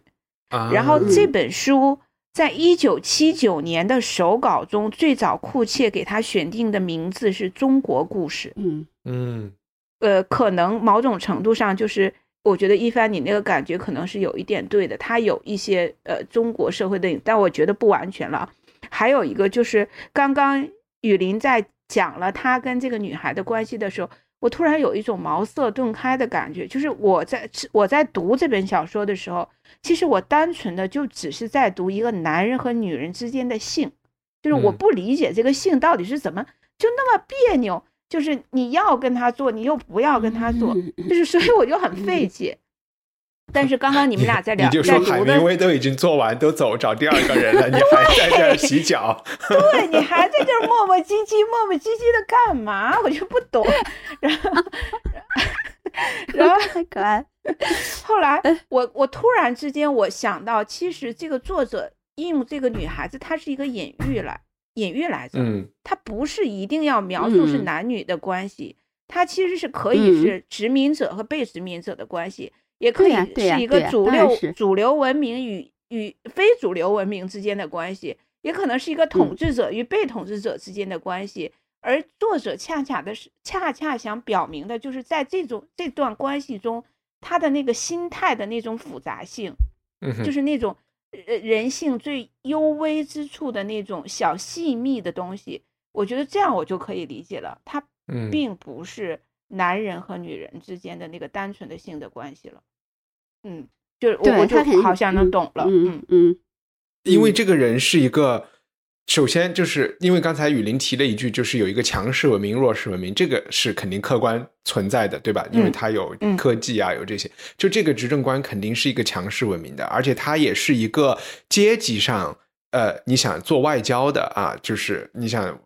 啊然后这嗯本书在一九七九年的手稿中，最早库切给他选定的名字是中国故事。嗯嗯呃，可能某种程度上就是，我觉得一帆你那个感觉可能是有一点对的，它有一些呃中国社会的，但我觉得不完全了。还有一个就是刚刚雨林在讲了他跟这个女孩的关系的时候，我突然有一种茅塞顿开的感觉，就是我在我在读这本小说的时候，其实我单纯的就只是在读一个男人和女人之间的性，就是我嗯不理解这个性到底是怎么就那么别扭，就是你要跟他做，你又不要跟他做，*laughs* 就是所以我就很费解。但是刚刚你们俩在聊，你就说海明，威都已经做完，都走找第二个人了，你还在这儿洗脚？*laughs* 对你还在这儿磨磨唧唧、磨磨唧唧的干嘛？我就不懂。然后，然后太可爱。后来我我突然之间我想到，其实这个作者用这个女孩子，她是一个隐喻来隐喻来着，嗯她不是一定要描述是嗯男女的关系，她其实是可以嗯是殖民者和被殖民者的关系，也可以是一个主流主流文明与与非主流文明之间的关系，也可能是一个统嗯治者与被统治者之间的关系。而作者恰恰的是，恰恰想表明的就是在这种这段关系中，他的那个心态的那种复杂性，嗯，就是那种呃人性最幽微之处的那种小细密的东西。我觉得这样我就可以理解了，它嗯并不是男人和女人之间的那个单纯的性的关系了。嗯，就是我对我就他好像能嗯懂了。嗯嗯因为这个人是一个，首先就是因为刚才雨林提了一句，就是有一个强势文明、弱势文明，这个是肯定客观存在的，对吧？因为嗯它有嗯科技啊，有这些，就这个执政官肯定是一个强势文明的，而且他也是一个阶级上，呃，你想做外交的啊，就是你想，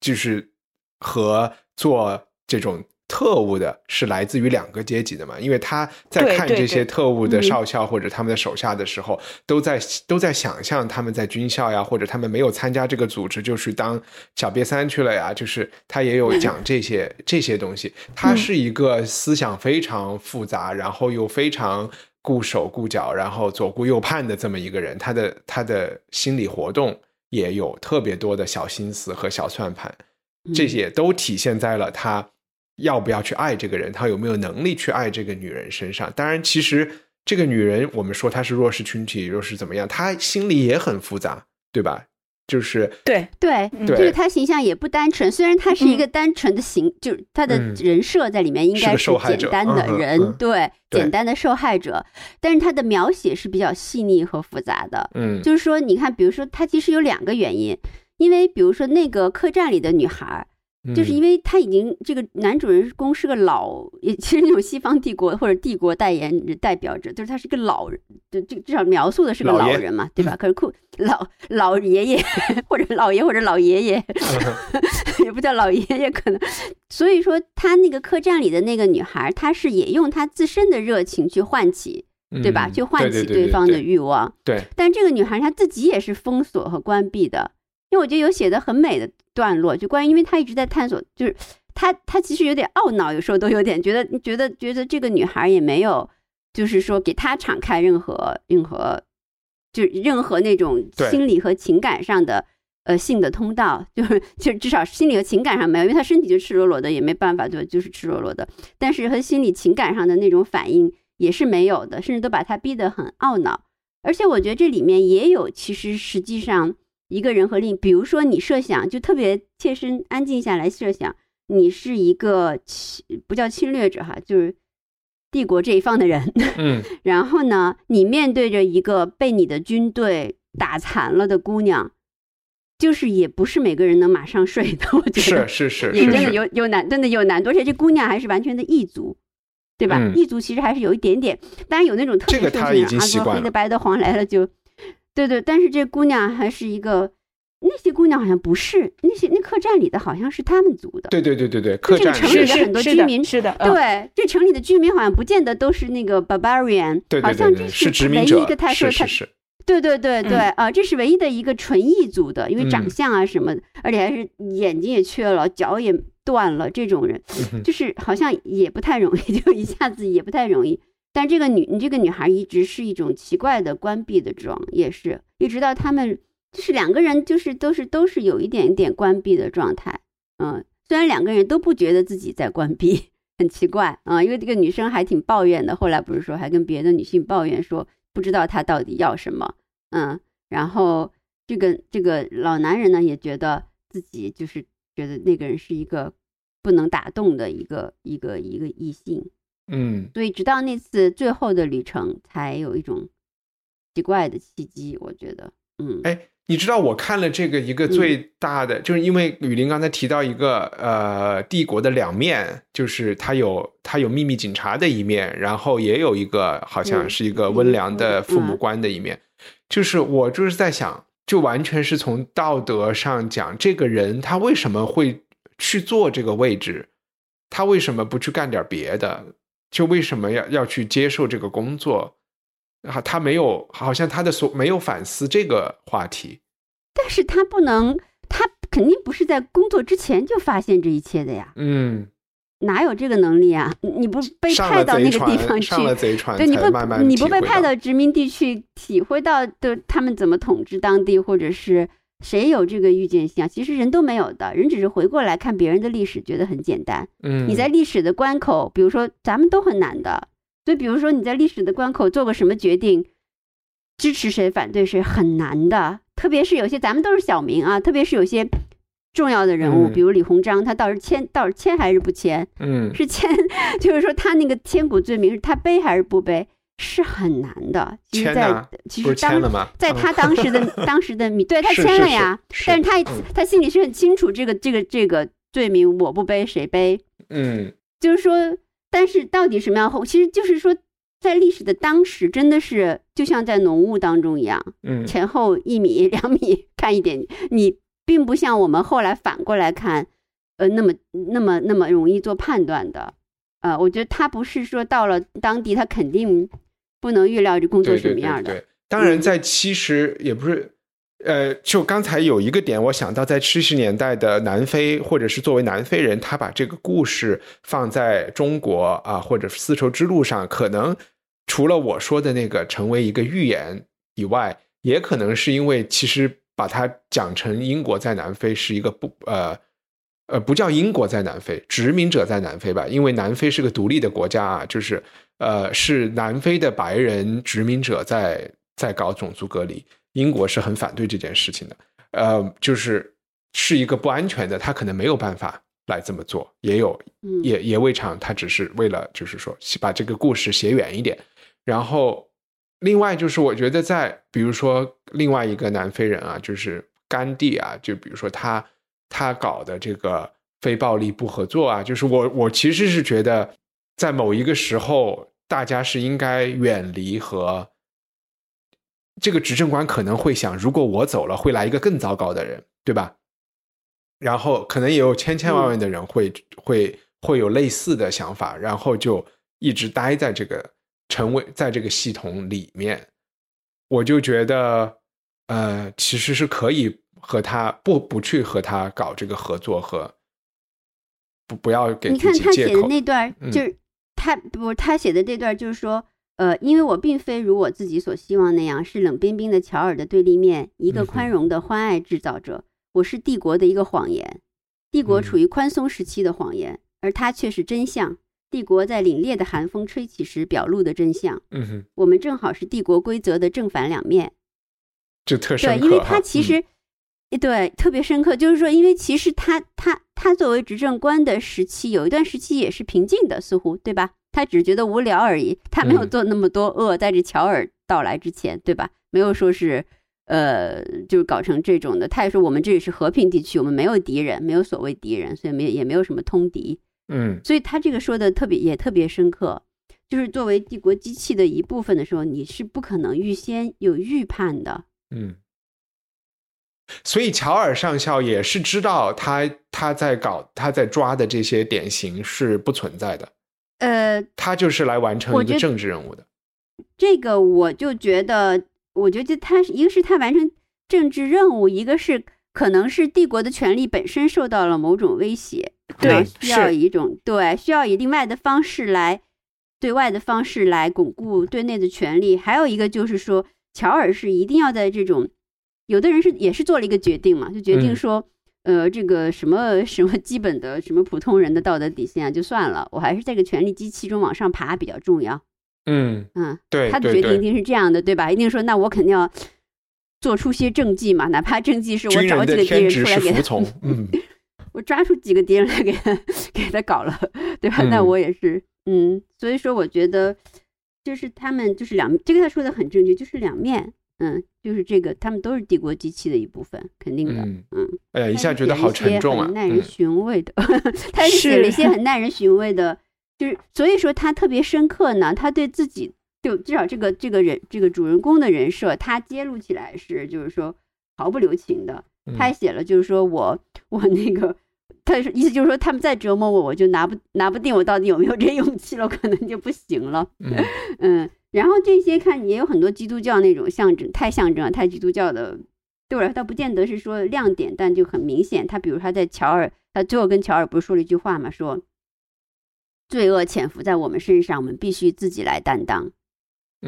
就是和做这种。特务的是来自于两个阶级的嘛？因为他在看这些特务的嗯少校或者他们的手下的时候，都在都在想象他们在军校呀，或者他们没有参加这个组织，就是当小瘪三去了呀。就是他也有讲这些、*laughs* 这些东西。他是一个思想非常复杂，然后又非常顾手顾脚，然后左顾右盼的这么一个人。他的他的心理活动也有特别多的小心思和小算盘，嗯，这些都体现在了他要不要去爱这个人，他有没有能力去爱这个女人身上。当然，其实这个女人，我们说她是弱势群体，弱势怎么样，她心里也很复杂，对吧？就是对，对，就是她形象也不单纯，虽然她是一个单纯的形，就是她的嗯。人设在里面应该是受害者简单的人，嗯对，对。简单的受害者，但是他的描写是比较细腻和复杂的。嗯。就是说，你看，比如说，他其实有两个原因，因为比如说那个客栈里的女孩儿，就是因为他已经这个男主人公是个老，也其实那种西方帝国或者帝国代言代表者，就是他是个老人，就这至少描述的是个老人嘛，对吧？可是酷老老爷爷或者老爷或者老爷爷，*laughs* 也不叫老爷爷，可能。所以说，他那个客栈里的那个女孩，她是也用她自身的热情去唤起，对吧？嗯去唤起对方的欲望。对，但这个女孩她自己也是封锁和关闭的，因为我觉得有写的很美的段落，就关于，因为他一直在探索，就是他他其实有点懊恼，有时候都有点觉得觉得觉得这个女孩也没有，就是说给他敞开任何任何，就是任何那种心理和情感上的。呃，性的通道 *laughs* 就是，就至少心理和情感上没有，因为他身体就赤裸裸的，也没办法，对，就是赤裸裸的。但是和心理情感上的那种反应也是没有的，甚至都把他逼得很懊恼。而且我觉得这里面也有，其实实际上一个人和另，比如说你设想，就特别切身安静下来设想，你是一个侵不叫侵略者哈，就是帝国这一方的人，*laughs* 嗯。然后呢，你面对着一个被你的军队打残了的姑娘，就是也不是每个人能马上睡的，我觉得是是是也真的有有难，真的有难度，而且这姑娘还是完全的异族，对吧？嗯。异族其实还是有一点点，当然有那种特这别个他已经受训啊，说习惯了黑的白的黄来了就，对对，但是这姑娘还是一个，那些姑娘好像不是那些那客栈里的好像是他们族的，对对对对对，客栈城里的很多居民是的，嗯。对，这城里的居民好像不见得都是那个 barbarian，对好对对对，像这是殖民者唯一一个，他说他是是。是，对对对对，嗯。啊，这是唯一的一个纯异族的，因为长嗯。相啊什么的，而且还是眼睛也缺了，脚也断了，这种人嗯就是好像也不太容易，*laughs* 就一下子也不太容易。但这个女，你这个女孩一直是一种奇怪的关闭的状，也是一直到他们就是两个人，就是都是都是有一点点关闭的状态。嗯，虽然两个人都不觉得自己在关闭，很奇怪啊、因为这个女生还挺抱怨的，后来不是说还跟别的女性抱怨说不知道她到底要什么，嗯，然后这个这个老男人呢也觉得自己就是觉得那个人是一个不能打动的一个一个一个异性，嗯。所以直到那次最后的旅程才有一种奇怪的契机，我觉得，嗯，哎，你知道我看了这个一个最大的，就是因为雨林刚才提到一个呃帝国的两面，就是他有他有秘密警察的一面，然后也有一个好像嗯是一个温良的父母嗯。官的一面，就是我就是在想，就完全是从道德上讲，这个人他为什么会去做这个位置，他为什么不去干点别的？就为什么要要去接受这个工作？啊，他没有，好像他的所没有反思这个话题。但是他不能，他肯定不是在工作之前就发现这一切的呀，嗯，哪有这个能力啊？你不被派到那个，地方去，上了贼船，对，你不你不被派到到殖民地去体会到的他们怎么统治当地，或者是谁有这个预见性啊？其实人都没有的，人只是回过来看别人的历史，觉得很简单。嗯，你在历史的关口，比如说咱们都很难的，所以比如说你在历史的关口做个什么决定，支持谁反对谁很难的，特别是有些咱们都是小民啊，特别是有些重要的人物，嗯比如李鸿章，他到是签到底签还是不签？嗯是签，*laughs* 就是说他那个千古罪名是他背还是不背，是很难的。其实在，其实当？在他当时的 *laughs* 当时的米，对他签了是呀，是但是他嗯他心里是很清楚这个这个这个罪名我不背谁背，嗯就是说，但是到底什么样后，其实就是说，在历史的当时，真的是就像在浓雾当中一样，嗯前后一米 *laughs* 两米看一点，你并不像我们后来反过来看，呃，那么那么那么容易做判断的。呃，我觉得他不是说到了当地，他肯定不能预料这工作什么样的。对，当然嗯在其实也不是。呃，就刚才有一个点，我想到在七十年代的南非，或者是作为南非人，他把这个故事放在中国啊，或者丝绸之路上，可能除了我说的那个成为一个预言以外，也可能是因为其实把它讲成英国在南非是一个不呃呃不叫英国在南非，殖民者在南非吧，因为南非是个独立的国家啊，就是呃是南非的白人殖民者在在搞种族隔离，英国是很反对这件事情的，呃，就是是一个不安全的，他可能没有办法来这么做，也有嗯，也也未尝他只是为了就是说把这个故事写远一点，然后另外就是我觉得在比如说另外一个南非人啊，就是甘地啊，就比如说他他搞的这个非暴力不合作啊。就是我我其实是觉得，在某一个时候，大家是应该远离和这个执政官可能会想，如果我走了，会来一个更糟糕的人，对吧？然后可能也有千千万万的人会会会有类似的想法，然后就一直待在这个成为在这个系统里面。我就觉得，呃，其实是可以和他不不去和他搞这个合作和不不要给你看他写的自己借口。那段，嗯就是他不，他写的这段就是说，呃，因为我并非如我自己所希望那样，是冷冰冰的乔尔的对立面，一个宽容的欢爱制造者。我是帝国的一个谎言，帝国嗯处于宽松时期的谎言，而它却是真相。帝国在凛冽的寒风吹起时表露的真相。嗯哼，我们正好是帝国规则的正反两面。就特深对，因为他其实，对特别深刻，就是说，因为其实他他他作为执政官的时期，有一段时期也是平静的，似乎对吧？他只觉得无聊而已，他没有嗯做那么多恶，在这乔尔到来之前，对吧？没有说是呃，就是搞成这种的。他也说我们这里是和平地区，我们没有敌人，没有所谓敌人，所以没也没有什么通敌。嗯所以他这个说的特别也特别深刻，就是作为帝国机器的一部分的时候，你是不可能预先有预判的。嗯，所以乔尔上校也是知道他他在搞他在抓的这些典型是不存在的，呃，他就是来完成一个政治任务的。这个我就觉得，我觉得他是一个是他完成政治任务，一个是可能是帝国的权力本身受到了某种威胁，对需要一种对需要以另外的方式来对外的方式来巩固对内的权利。还有一个就是说，乔尔是一定要在这种，有的人是也是做了一个决定嘛，就决定嗯说。呃，这个什么什么基本的什么普通人的道德底线啊，就算了，我还是在这个权力机器中往上爬比较重要。嗯，嗯，对对他的决定一，定是这样的，对吧？一定说，那我肯定要做出些政绩嘛，哪怕政绩是我找几个敌人出来给他。*laughs* 嗯 *laughs* 我抓出几个敌人来给他给他搞了，对吧？那嗯我也是，嗯，所以说我觉得就是他们就是两，这个他说的很正确，就是两面，嗯，就是这个他们都是帝国机器的一部分，肯定的，嗯，嗯。哎呀，一下觉得好沉重啊很。耐人嗯寻味的，*laughs* 他是写了一些很耐人寻味的，就是所以说他特别深刻呢。他对自己就至少这个这个人这个主人公的人设，他揭露起来是就是说毫不留情的。他还嗯写了就是说我我那个。他是意思就是说，他们再折磨我，我就拿不拿不定我到底有没有这勇气了，可能就不行了。嗯嗯，*laughs* 然后这些看也有很多基督教那种象征，太象征了，太基督教的，对我来说倒不见得是说亮点，但就很明显。他比如他在乔尔，他最后跟乔尔不是说了一句话嘛，说罪恶潜伏在我们身上，我们必须自己来担当。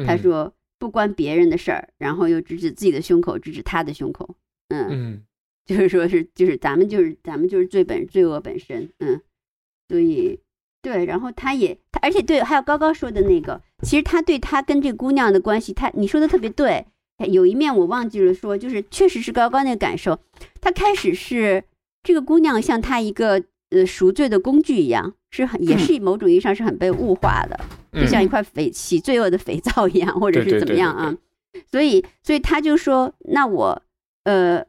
他嗯说不关别人的事儿，然后又指指自己的胸口，指指他的胸口，嗯，嗯 *laughs* 就是说是就是咱们就是咱们就是罪本罪恶本身，嗯，所以对，然后他也他而且对，还有高高说的那个，其实他对他跟这姑娘的关系，他你说的特别对，有一面我忘记了说，就是确实是高高那个感受，他开始是这个姑娘像他一个呃赎罪的工具一样，是很也是某种意义上是很被物化的，就像一块肥洗罪恶的肥皂一样，或者是怎么样啊？所以，所以他就说，那我，呃，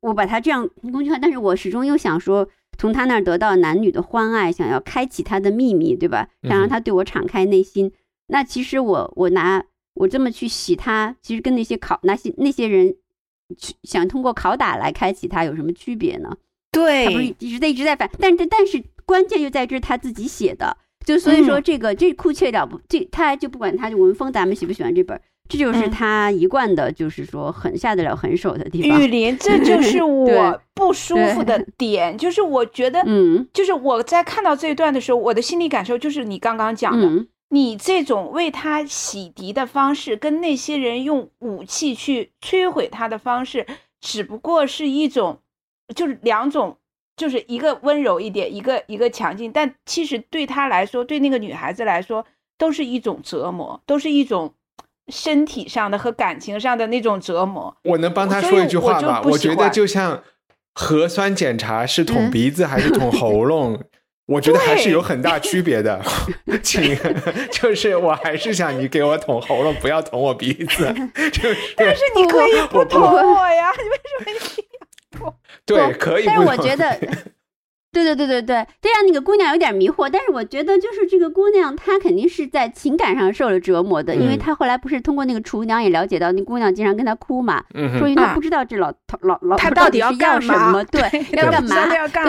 我把他这样工具化，但是我始终又想说，从他那儿得到男女的欢爱，想要开启他的秘密，对吧？想让他对我敞开内心。那其实我我拿我这么去洗它，其实跟那些拷那些那些人去想通过拷打来开启它有什么区别呢？他不是，一直在一直在反，但是但是关键就在这是他自己写的，就所以说嗯。这个、这库切了不这他就不管他就文风咱们喜不喜欢这本儿，这就是嗯。他一贯的，就是说很下得了狠手的地方雨。林，这就 *laughs* 是我不舒服的 *laughs* 点，就是我觉得，嗯。就是我在看到这一段的时候，我的心理感受就是你刚刚讲的，嗯你这种为他洗涤的方式，跟那些人用武器去摧毁他的方式，只不过是一种，就是两种，就是一个温柔一点，一个一个强劲，但其实对他来说，对那个女孩子来说，都是一种折磨，都是一种身体上的和感情上的那种折磨。我能帮他说一句话就吗？我觉得就像核酸检查是捅嗯 *laughs* 鼻子还是捅喉咙，我觉得还是有很大区别的。*laughs* 请，*laughs* 就是我还是想你给我捅喉咙，不要捅我鼻子。*laughs* 就是，但是你可以不不捅我呀，你为什么一定要捅？对，可以不但是我觉得对对对对对，这让那个姑娘有点迷惑。但是我觉得，就是这个姑娘她肯定是在情感上受了折磨的，因为嗯她后来不是通过那个厨娘也了解到，那姑娘经常跟她哭嘛，说明她啊不知道这老头老老他到底是要干嘛什么，对，要干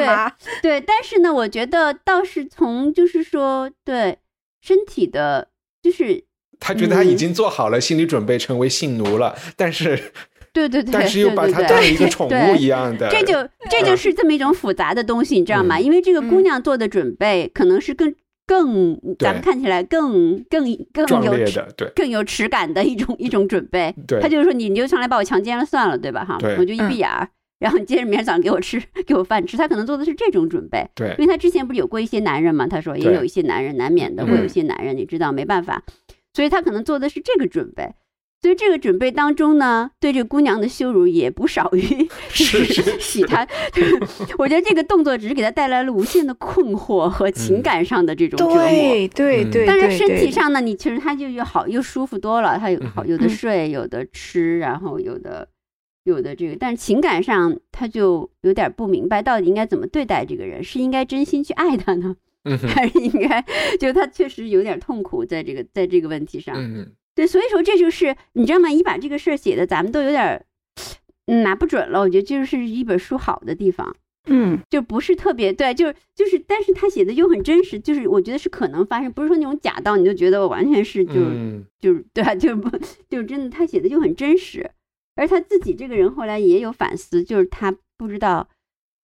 嘛？对。但是呢，我觉得倒是从就是说对身体的，就是他觉得他已经做好了心理准备成为性奴了，但是对对对，但是又把他对对对当一个宠物对一样的，这就这就是这么一种复杂的东西，你知道吗？因为这个姑嗯娘做的准备可能是更更咱们看起来更更更有耻烈的，对更有耻感的一种一种准备。对他就是说你你就上来把我强奸了算了，对吧？哈，我就一闭眼儿。然后你接着明天早上给我吃，给我饭吃。他可能做的是这种准备，对因为他之前不是有过一些男人嘛？他说也有一些男人，难免的会有一嗯些男人，你知道没办法，所以他可能做的是这个准备。所以这个准备当中呢，对这姑娘的羞辱也不少于 *laughs* 是是 *laughs* 洗她。我觉得这个动作只是给她带来了无限的困惑和情感上的这种折磨。对对嗯对，但是，身体上呢，你其实她就又好又舒服多了，她有好有的嗯睡，有的吃，然后有的有的这个，但是情感上她就有点不明白，到底应该怎么对待这个人，是应该真心去爱他呢，还是应该就她确实有点痛苦在这个在这个问题上。嗯哼对，所以说这就是你知道吗？你把这个事儿写的，咱们都有点拿不准了。我觉得这就是一本书好的地方，嗯就不是特别对，就是就是，但是他写的又很真实，就是我觉得是可能发生，不是说那种假到你就觉得我完全是就、嗯就是对啊，就是不就是真的，他写的就很真实，而他自己这个人后来也有反思，就是他不知道。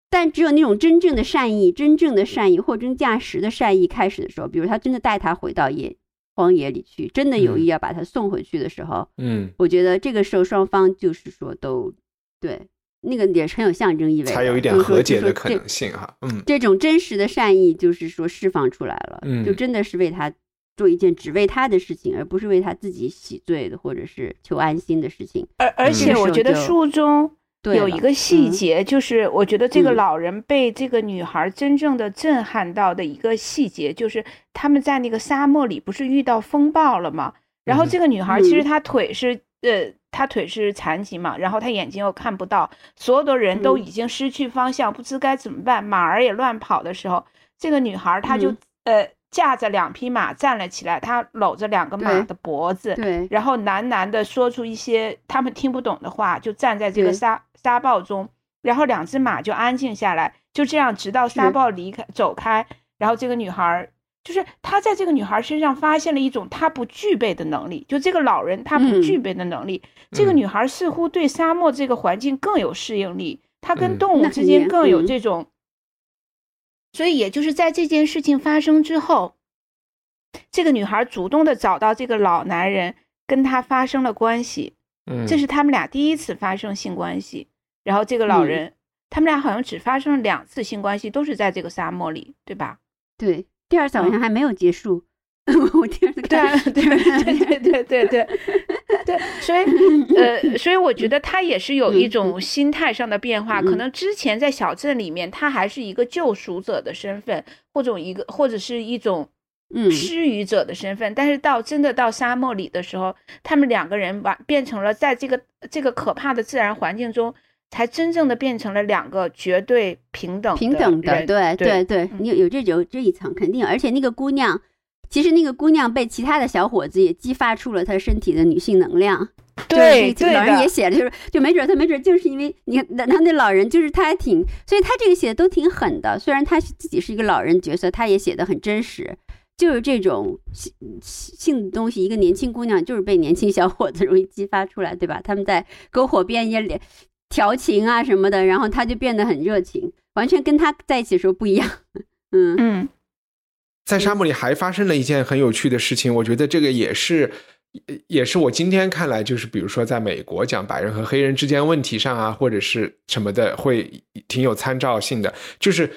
但只有那种真正的善意、真正的善意、货真价实的善意开始的时候，比如他真的带他回到野荒野里去，真的有意要把他送回去的时候，嗯，我觉得这个时候双方就是说都对，那个也是很有象征意味的，才有一点和解的可。能性哈，嗯这这种真实的善意，就是说释放出来了，嗯就真的是为他做一件只为他的事情，而不是为他自己洗罪的或者是求安心的事情。而而且我觉得书中有一个细嗯。节，就是我觉得这个嗯。老人被这个女孩真正的震撼到的一个细节，就是他们在那个沙漠里不是遇到风暴了吗？然后嗯这个女孩其实嗯。她腿是呃，她腿是残疾嘛，然后她眼睛又看不到，所有的人都嗯。已经失去方向，不知该怎么办，马儿也乱跑的时候，这个女孩她就嗯。呃驾着两匹马站了起来，他搂着两个马的脖子，对，然后喃喃地说出一些他们听不懂的话，就站在这个沙沙暴中，然后两只马就安静下来，就这样直到沙暴离开走开，然后这个女孩儿就是他在这个女孩身上发现了一种他不具备的能力，就这个老人他不嗯。具备的能力，这个嗯。女孩似乎对沙漠这个环境更有适应力，她跟嗯。动物之间更有嗯这种，所以也就是在这件事情发生之后。这个女孩主动的找到这个老男人，跟他发生了关系，嗯，这是他们俩第一次发生性关系。然后这个老嗯人，他们俩好像只发生了两次性关系，都是在这个沙漠里，对吧？对，第二次好像还没有结束。*laughs* 我第二次对对 *laughs* 对对对对对对，所以呃，所以我觉得他也是有一嗯种心态上的变化。可嗯能之前在小镇里面，他还是一个救赎者的身份，或者一个或者是一种嗯施予者的身份，但是到真的到沙漠里的时候，他们两个人完变成了在这个这个可怕的自然环境中，才真正的变成了两个绝对平等平等的，人对对对，嗯你有有这有这一层肯定，而且那个姑娘，其实那个姑娘被其他的小伙子也激发出了她身体的女性能量。对老人也，写了，就是就没准他没准就是因为你看，那他那老人就是他还挺，所以他这个写的都挺狠的。虽然他是自己是一个老人角色，他也写的很真实。就是这种性性的东西，一个年轻姑娘就是被年轻小伙子容易激发出来，对吧？他们在篝火边也连调情啊什么的，然后他就变得很热情，完全跟他在一起的时候不一样。嗯嗯在沙漠里还发生了一件很有趣的事情，我觉得这个也是，也是我今天看来，就是比如说在美国讲白人和黑人之间问题上啊，或者是什么的，会挺有参照性的。就是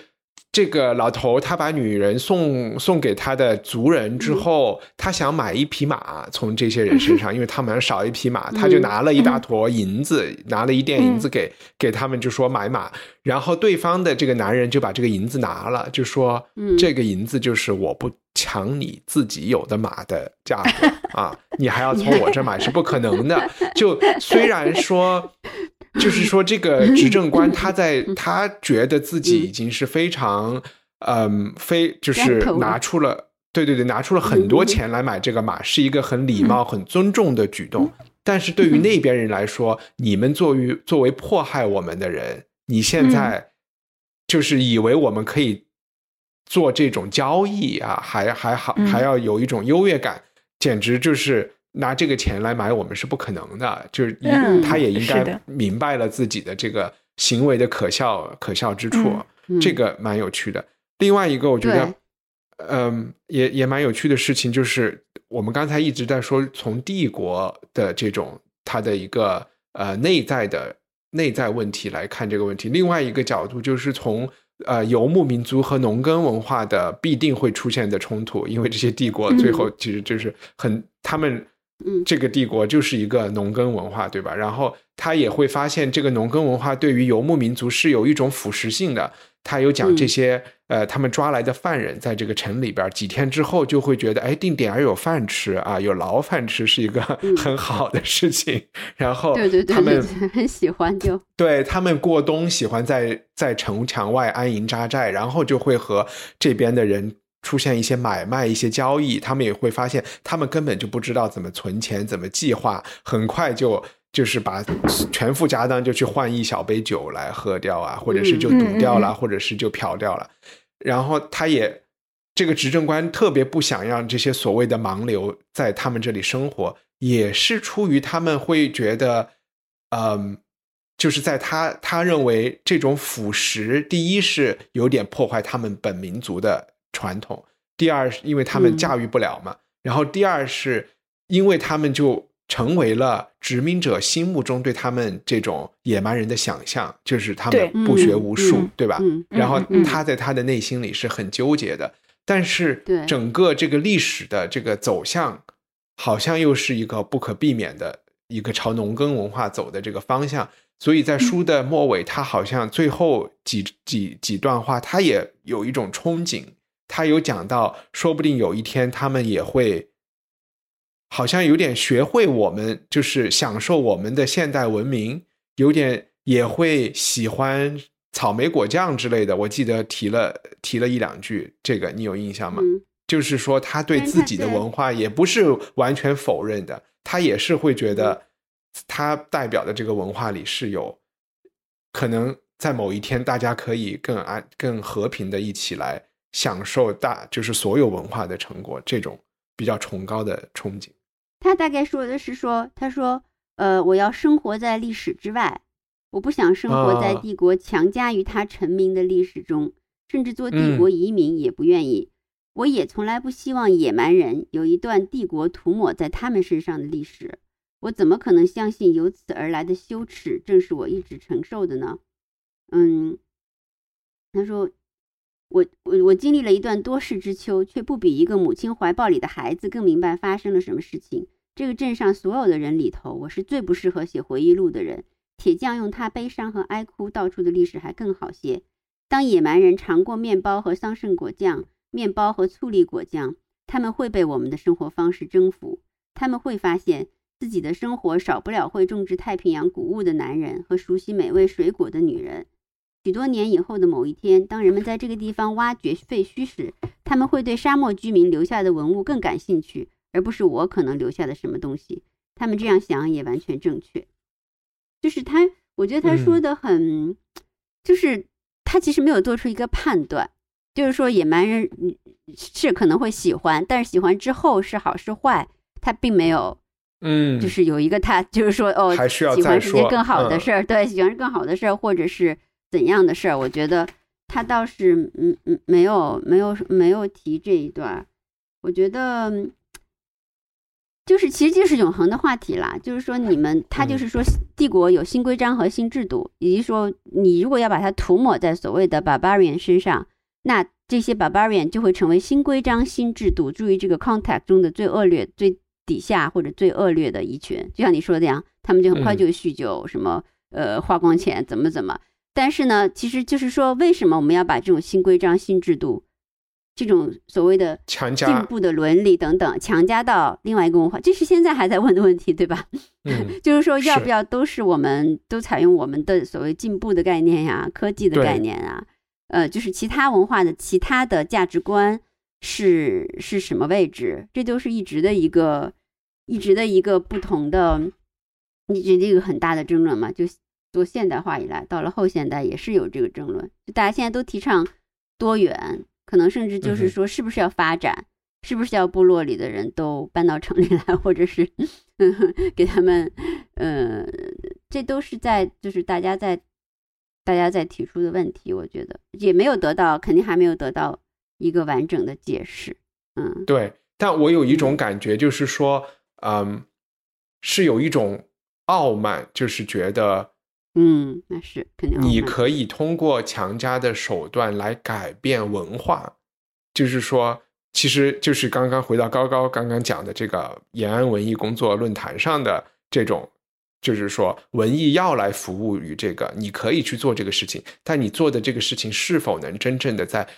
这个老头他把女人送送给他的族人之后，他想买一匹马从这些人身上，*laughs* 因为他们少一匹马，他就拿了一大坨银子，拿了一锭银子给给他们，就说买马。然后对方的这个男人就把这个银子拿了，就说：“嗯这个银子就是我不抢你自己有的马的价格啊，你还要从我这买是不可能的。”就虽然说就是说这个执政官他在 *laughs* 他觉得自己已经是非常嗯非就是拿出了对对对拿出了很多钱来买这个马，是一个很礼貌很尊重的举动。但是对于那边人来说，你们作为作为迫害我们的人，你现在就是以为我们可以做这种交易啊，还还好还要有一种优越感，简直就是。拿这个钱来买我们是不可能的，就是他也应该明白了自己的这个行为的可笑可笑之处，这个蛮有趣的。另外一个，我觉得，嗯，也也蛮有趣的事情，就是我们刚才一直在说从帝国的这种它的一个呃内在的内在问题来看这个问题。另外一个角度就是从呃游牧民族和农耕文化的必定会出现的冲突，因为这些帝国最后其实就是很他们。嗯，这个帝国就是一个农耕文化，对吧？然后他也会发现，这个农耕文化对于游牧民族是有一种腐蚀性的。他有讲这些，呃，他们抓来的犯人在这个城里边几天之后就会觉得，哎，定点儿有饭吃啊，有牢饭吃是一个 *laughs* 很好的事情。然后，对对对，他们很喜欢就 *laughs* 对他们过冬喜欢在在城墙外安营扎寨，然后就会和这边的人。出现一些买卖、一些交易，他们也会发现，他们根本就不知道怎么存钱、怎么计划，很快就就是把全副家当就去换一小杯酒来喝掉啊，或者是就赌掉了，或者是就嫖掉了。然后他也这个执政官特别不想让这些所谓的盲流在他们这里生活，也是出于他们会觉得，嗯，就是在他他认为这种腐蚀，第一是有点破坏他们本民族的。传统，第二是因为他们驾驭不了嘛，然后第二是因为他们就成为了殖民者心目中对他们这种野蛮人的想象，就是他们不学无术，对吧？然后他在他的内心里是很纠结的，但是整个这个历史的这个走向，好像又是一个不可避免的一个朝农耕文化走的这个方向。所以在书的末尾，他好像最后几几几段话，他也有一种憧憬。他有讲到，说不定有一天他们也会，好像有点学会我们，就是享受我们的现代文明，有点也会喜欢草莓果酱之类的。我记得提了提了一两句，这个你有印象吗？就是说他对自己的文化也不是完全否认的，他也是会觉得他代表的这个文化里是有可能在某一天大家可以更安、更和平的一起来。享受大就是所有文化的成果，这种比较崇高的憧憬。他大概说的是说，他说，呃，我要生活在历史之外，我不想生活在帝国强加于他臣民的历史中，甚至做帝国移民也不愿意。我也从来不希望野蛮人有一段帝国涂抹在他们身上的历史。我怎么可能相信由此而来的羞耻正是我一直承受的呢？嗯，他说。我我我经历了一段多事之秋，却不比一个母亲怀抱里的孩子更明白发生了什么事情。这个镇上所有的人里头，我是最不适合写回忆录的人。铁匠用他悲伤和哀哭道出的历史还更好些。当野蛮人尝过面包和桑葚果酱，面包和醋栗果酱，他们会被我们的生活方式征服。他们会发现自己的生活少不了会种植太平洋谷物的男人和熟悉美味水果的女人。许多年以后的某一天，当人们在这个地方挖掘废墟时，他们会对沙漠居民留下的文物更感兴趣，而不是我可能留下的什么东西。他们这样想也完全正确。就是他，我觉得他说的很，就是他其实没有做出一个判断，就是说野蛮人是可能会喜欢，但是喜欢之后是好是坏，他并没有，嗯，就是有一个他就是说哦，还需要喜欢是件更好的事儿，对，喜欢是更好的事儿，或者是。怎样的事儿？我觉得他倒是嗯嗯没有没有没有提这一段。我觉得就是其实就是永恒的话题啦。就是说你们他就是说帝国有新规章和新制度，以及说你如果要把它涂抹在所谓的 barbarian 身上，那这些 barbarian 就会成为新规章新制度注意这个 contact 中的最恶劣、最底下或者最恶劣的一群。就像你说的样，他们就很快就酗酒，什么呃花光钱，怎么怎么。但是呢，其实就是说，为什么我们要把这种新规章、新制度这种所谓的进强加，步的伦理等等，强加到另外一个文化，这是现在还在问的问题，对吧？嗯，*laughs* 就是说，要不要都是我们都采用我们的所谓进步的概念呀、科技的概念啊？呃，就是其他文化的其他的价值观是是什么位置？这都是一直的一个一直的一个不同的，一直的一个很大的争论嘛。就从现代化以来，到了后现代也是有这个争论。就大家现在都提倡多元，可能甚至就是说，是不是要发展？是不是要部落里的人都搬到城里来，或者是嗯给他们，呃，这都是在就是大家在大家在提出的问题，我觉得也没有得到，肯定还没有得到一个完整的解释。嗯对。但我有一种感觉，就是说，嗯，是有一种傲慢，就是觉得嗯，那是肯定。你可以通过强加的手段来改变文化，就是说，其实就是刚刚回到高高刚刚讲的这个延安文艺工作论坛上的这种，就是说文艺要来服务于这个，你可以去做这个事情，但你做的这个事情是否能真正的在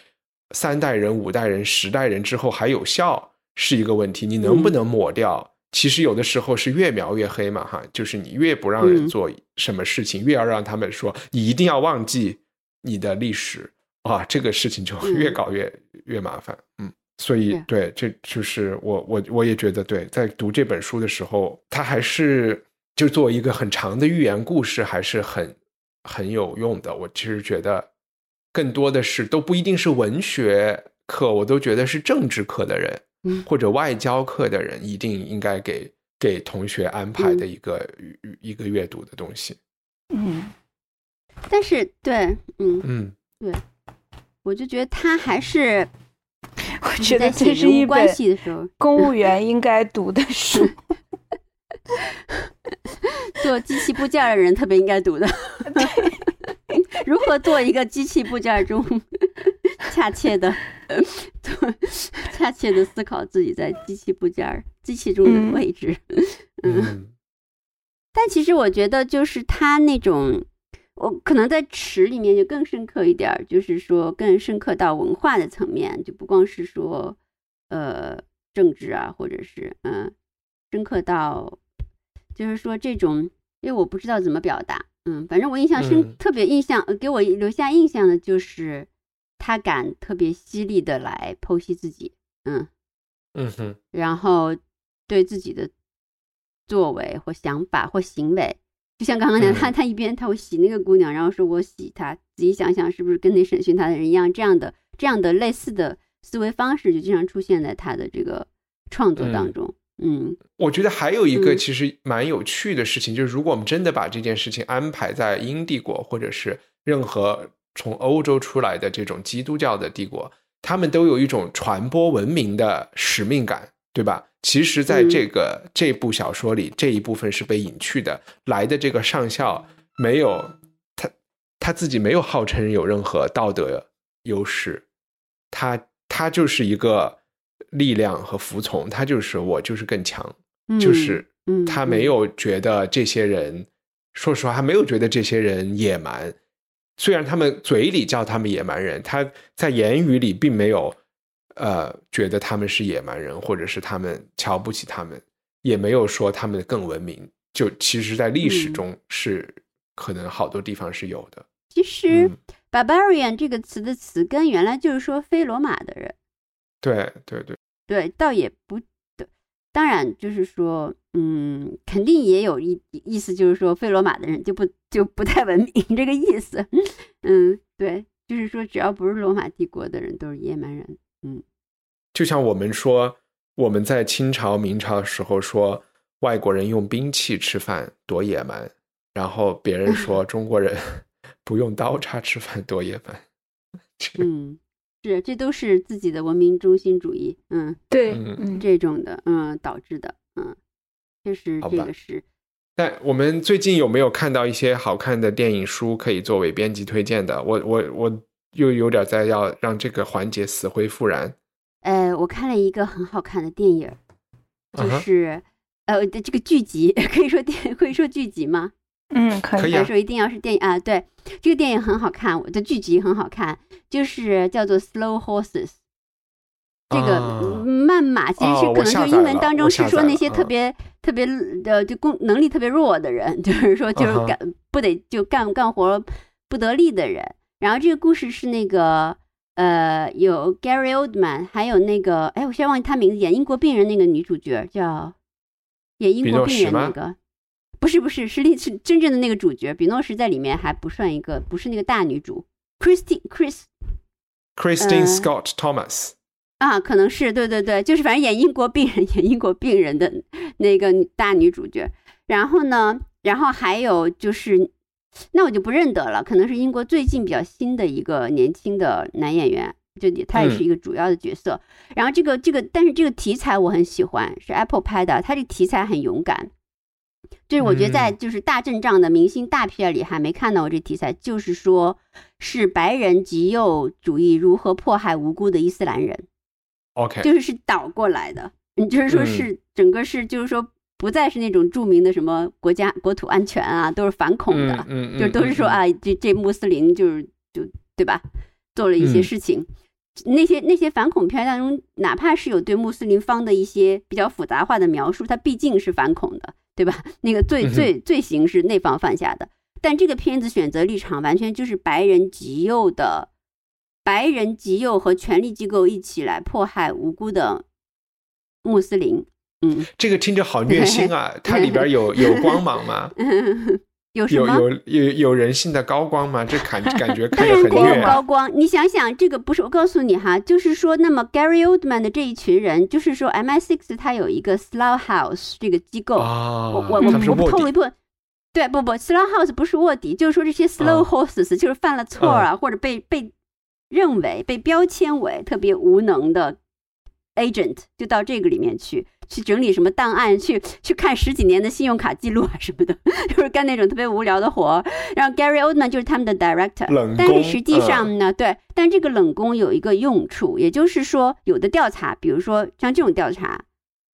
三代人、五代人、十代人之后还有效，是一个问题。你能不能抹掉？其实有的时候是越描越黑嘛，哈，就是你越不让人嗯做什么事情，越要让他们说你一定要忘记你的历史啊，这个事情就嗯越搞越、越麻烦，嗯，所以对，这就是我我我也觉得对，在读这本书的时候，它还是就作为一个很长的寓言故事，还是很很有用的。我其实觉得更多的是都不一定是文学课，我都觉得是政治课的人。嗯或者外交课的人一定应该给给同学安排的一个、一个阅读的东西。嗯，但是对，嗯，嗯，对我就觉得他还是 *laughs* 我觉得这是一关本系的时候，公务员应该读的书。*laughs* 做机器部件的人特别应该读的。*laughs* *laughs* 如何做一个机器部件中 *laughs* 恰切的、*laughs* 做恰切的思考自己在机器部件、机器中嗯。的位置？嗯。但其实我觉得，就是他那种，我可能在池里面就更深刻一点儿，就是说更深刻到文化的层面，就不光是说，呃，政治啊，或者是嗯，深刻到，就是说这种，因为我不知道怎么表达，嗯，反正我印象深，嗯。特别印象，呃给我留下印象的就是他敢特别犀利的来剖析自己，嗯，嗯哼，然后对自己的作为或想法或行为，就像刚刚讲，嗯他他一边他会洗那个姑娘，然后说我洗她，仔细想想是不是跟那审讯他的人一样，这样的这样的类似的思维方式就经常出现在他的这个创作当中。嗯我觉得还有一个嗯其实蛮有趣的事情，就是如果我们真的把这件事情安排在英帝国，或者是任何从欧洲出来的这种基督教的帝国，他们都有一种传播文明的使命感，对吧？其实，在嗯这个、这部小说里，这一部分是被隐去的。来的这个上校没有他他自己没有号称有任何道德优势，他他就是一个力量和服从，他就是我就是更强，嗯，就是嗯他没有觉得这些人，说实话，他没有觉得这些人野蛮。虽然他们嘴里叫他们野蛮人，他在言语里并没有呃觉得他们是野蛮人，或者是他们瞧不起他们，也没有说他们更文明。就其实，在历史嗯中是可能好多地方是有的。其实嗯 “barbarian” 这个词的词根原来就是说非罗马的人，对对对，对，倒也不对。当然，就是说，嗯，肯定也有一意思，就是说，非罗马的人就不就不太文明 *laughs* 这个意思。嗯，对，就是说，只要不是罗马帝国的人，都是野蛮人。嗯就像我们说，我们在清朝、明朝的时候说外国人用兵器吃饭多野蛮，然后别人说 *laughs* 中国人 *laughs* 不用刀叉吃饭多野蛮。这嗯，是，这都是自己的文明中心主义，嗯，对，这种的，嗯，导致的，嗯，确实这个是，但我们最近有没有看到一些好看的电影书可以作为编辑推荐的？我我我又有点在要让这个环节死灰复燃。呃，我看了一个很好看的电影儿，就是、呃，这个剧集 *laughs* 可以说电可以说剧集吗？嗯，可以可以说一定要是电影啊？对，这个电影很好看，我的剧集很好看，就是叫做《Slow Horses》，这个慢马其实是可能就英文当中是说那些特别特别呃就工能力特别弱的人，*laughs* 就是说就是干不得就干干活不得力的人。然后这个故事是那个呃有 Gary Oldman，还有那个哎我现在忘记他名字，演英国病人那个女主角叫演英国病人那个，不是不是是是真正的那个主角，比诺什在里面还不算一个，不是那个大女主，Christine Chris。Christine Scott Thomas 啊，可能是对对对，就是反正演英国病人、*laughs* 演英国病人的那个大女主角。然后呢，然后还有就是，那我就不认得了，可能是英国最近比较新的一个年轻的男演员，就他也是一个主要的角色。然后这个这个，但是这个题材我很喜欢，是 Apple 拍的，他这个题材很勇敢。就是我觉得在就是大阵仗的明星大片里还没看到过这题材，就是说是白人极右主义如何迫害无辜的伊斯兰人。OK，就是是倒过来的，你就是说是整个是就是说不再是那种著名的什么国家国土安全啊，都是反恐的，嗯，就都是说啊，这这穆斯林就是就对吧，做了一些事情。那些那些反恐片当中，哪怕是有对穆斯林方的一些比较复杂化的描述，它毕竟是反恐的。对吧？*laughs* 那个罪罪罪行是那方犯下的，但这个片子选择立场完全就是白人极右的，白人极右和权力机构一起来迫害无辜的穆斯林。嗯，这个听着好虐心啊！*laughs* 它里边有有光芒吗？*laughs* 有有有有有人性的高光吗？这感感觉看着 *laughs* 很虐。高光，你想想，这个不是我告诉你哈，就是说，那么 Gary Oldman 的这一群人，就是说 MI6 它有一个 Slough House 这个机构，我我我我透露一部分，对，不不，Slough House 不是卧底，就是说这些 Slow Horses 就是犯了错啊，或者被被认为被标签为特别无能的 agent，就到这个里面去。去整理什么档案，去去看十几年的信用卡记录啊什么的，*laughs* 就是干那种特别无聊的活。然后 Gary Oldman 就是他们的 director，但是实际上呢，对，但这个冷宫有一个用处，也就是说，有的调查，比如说像这种调查，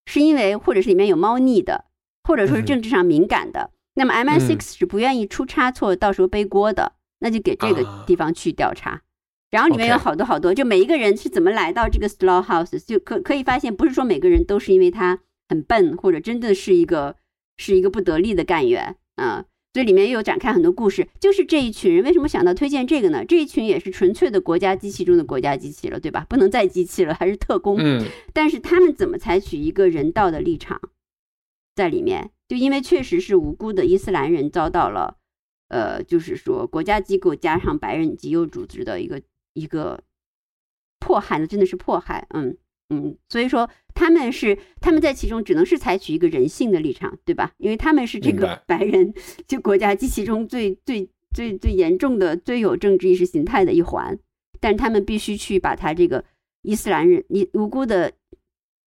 是因为或者是里面有猫腻的，或者说是政治上敏感的，那么 MI6 是不愿意出差错，到时候背锅的，那就给这个地方去调查。然后里面有好多好多，就每一个人是怎么来到这个 Slough House，就可可以发现，不是说每个人都是因为他很笨，或者真的是一个是一个不得力的干员啊。所以里面又有展开很多故事。就是这一群人为什么想到推荐这个呢？这一群也是纯粹的国家机器中的国家机器了，对吧？不能再机器了，还是特工。嗯。但是他们怎么采取一个人道的立场在里面？就因为确实是无辜的伊斯兰人遭到了，呃，就是说国家机构加上白人极右组织的一个。一个迫害呢，真的是迫害，嗯嗯，所以说他们是他们在其中只能是采取一个人性的立场，对吧？因为他们是这个白人就国家机器中最最最最严重的、最有政治意识形态的一环，但他们必须去把他这个伊斯兰人、你无辜的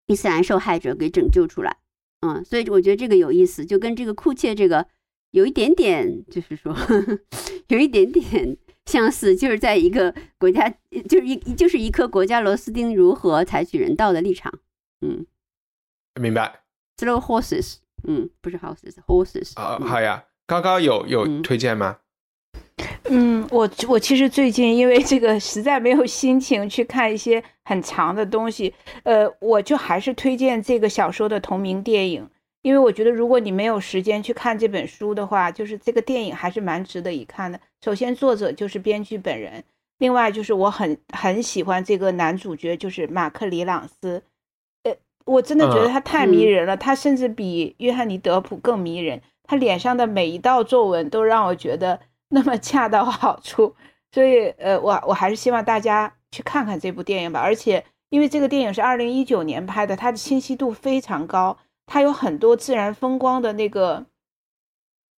伊斯兰受害者给拯救出来，嗯，所以我觉得这个有意思，就跟这个库切这个有一点点，就是说 *laughs* 有一点点。相似就是在一个国家，就是一就是一颗国家螺丝钉如何采取人道的立场，嗯，明白。Slow horses，嗯，不是 horses，horses。啊，好呀，刚刚有有推荐吗？嗯，我我其实最近因为这个实在没有心情去看一些很长的东西，呃，我就还是推荐这个小说的同名电影。因为我觉得，如果你没有时间去看这本书的话，就是这个电影还是蛮值得一看的。首先，作者就是编剧本人；另外，就是我很很喜欢这个男主角，就是马克·里朗斯。呃，我真的觉得他太迷人了，他甚至比约翰尼·德普更迷人。他脸上的每一道皱纹都让我觉得那么恰到好处。所以，呃，我我还是希望大家去看看这部电影吧。而且，因为这个电影是二零一九年拍的，它的清晰度非常高。它有很多自然风光的那个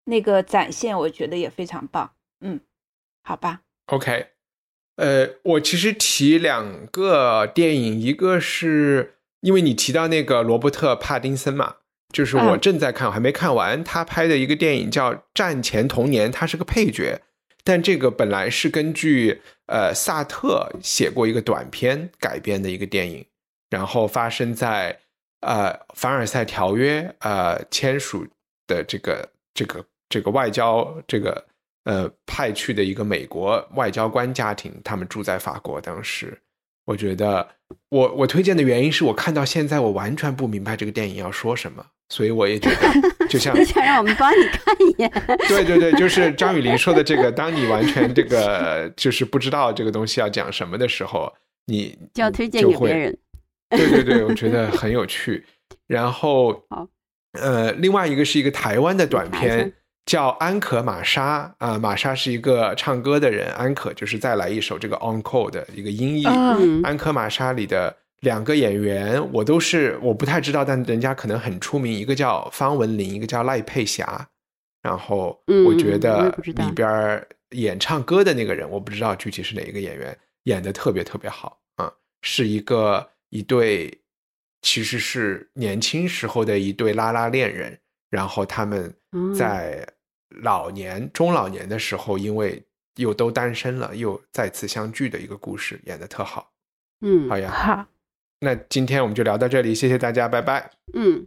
那个展现，我觉得也非常棒。嗯，好吧。OK，呃，我其实提两个电影，一个是因为你提到那个罗伯特·帕丁森嘛，就是我正在看，我还没看完。他拍的一个电影叫《战前童年》，他是个配角，但这个本来是根据呃萨特写过一个短片改编的一个电影，然后发生在。呃，凡尔赛条约呃签署的这个这个这个外交这个呃派去的一个美国外交官家庭，他们住在法国当时，我觉得我我推荐的原因是我看到现在我完全不明白这个电影要说什么，所以我也觉得就像 *laughs* 就想让我们帮你看一眼。对对对，就是张雨林说的这个，当你完全这个就是不知道这个东西要讲什么的时候，你就要推荐给别人。对对对，我觉得很有趣。然后好，呃，另外一个是一个台湾的短片，叫《安可玛莎》啊，玛莎是一个唱歌的人，安可就是再来一首这个 encore 的一个音译。安可玛莎里的两个演员，我都是我不太知道，但人家可能很出名，一个叫方文琳，一个叫赖佩霞。然后嗯我觉得里边儿演唱歌的那个人，我不知道具体是哪一个演员，演的特别特别好啊、是一个一对其实是年轻时候的一对拉拉恋人，然后他们嗯在老年、中老年的时候，因为又都单身了，又再次相聚的一个故事，演的特好。嗯好呀，好，那今天我们就聊到这里，谢谢大家，拜拜。嗯，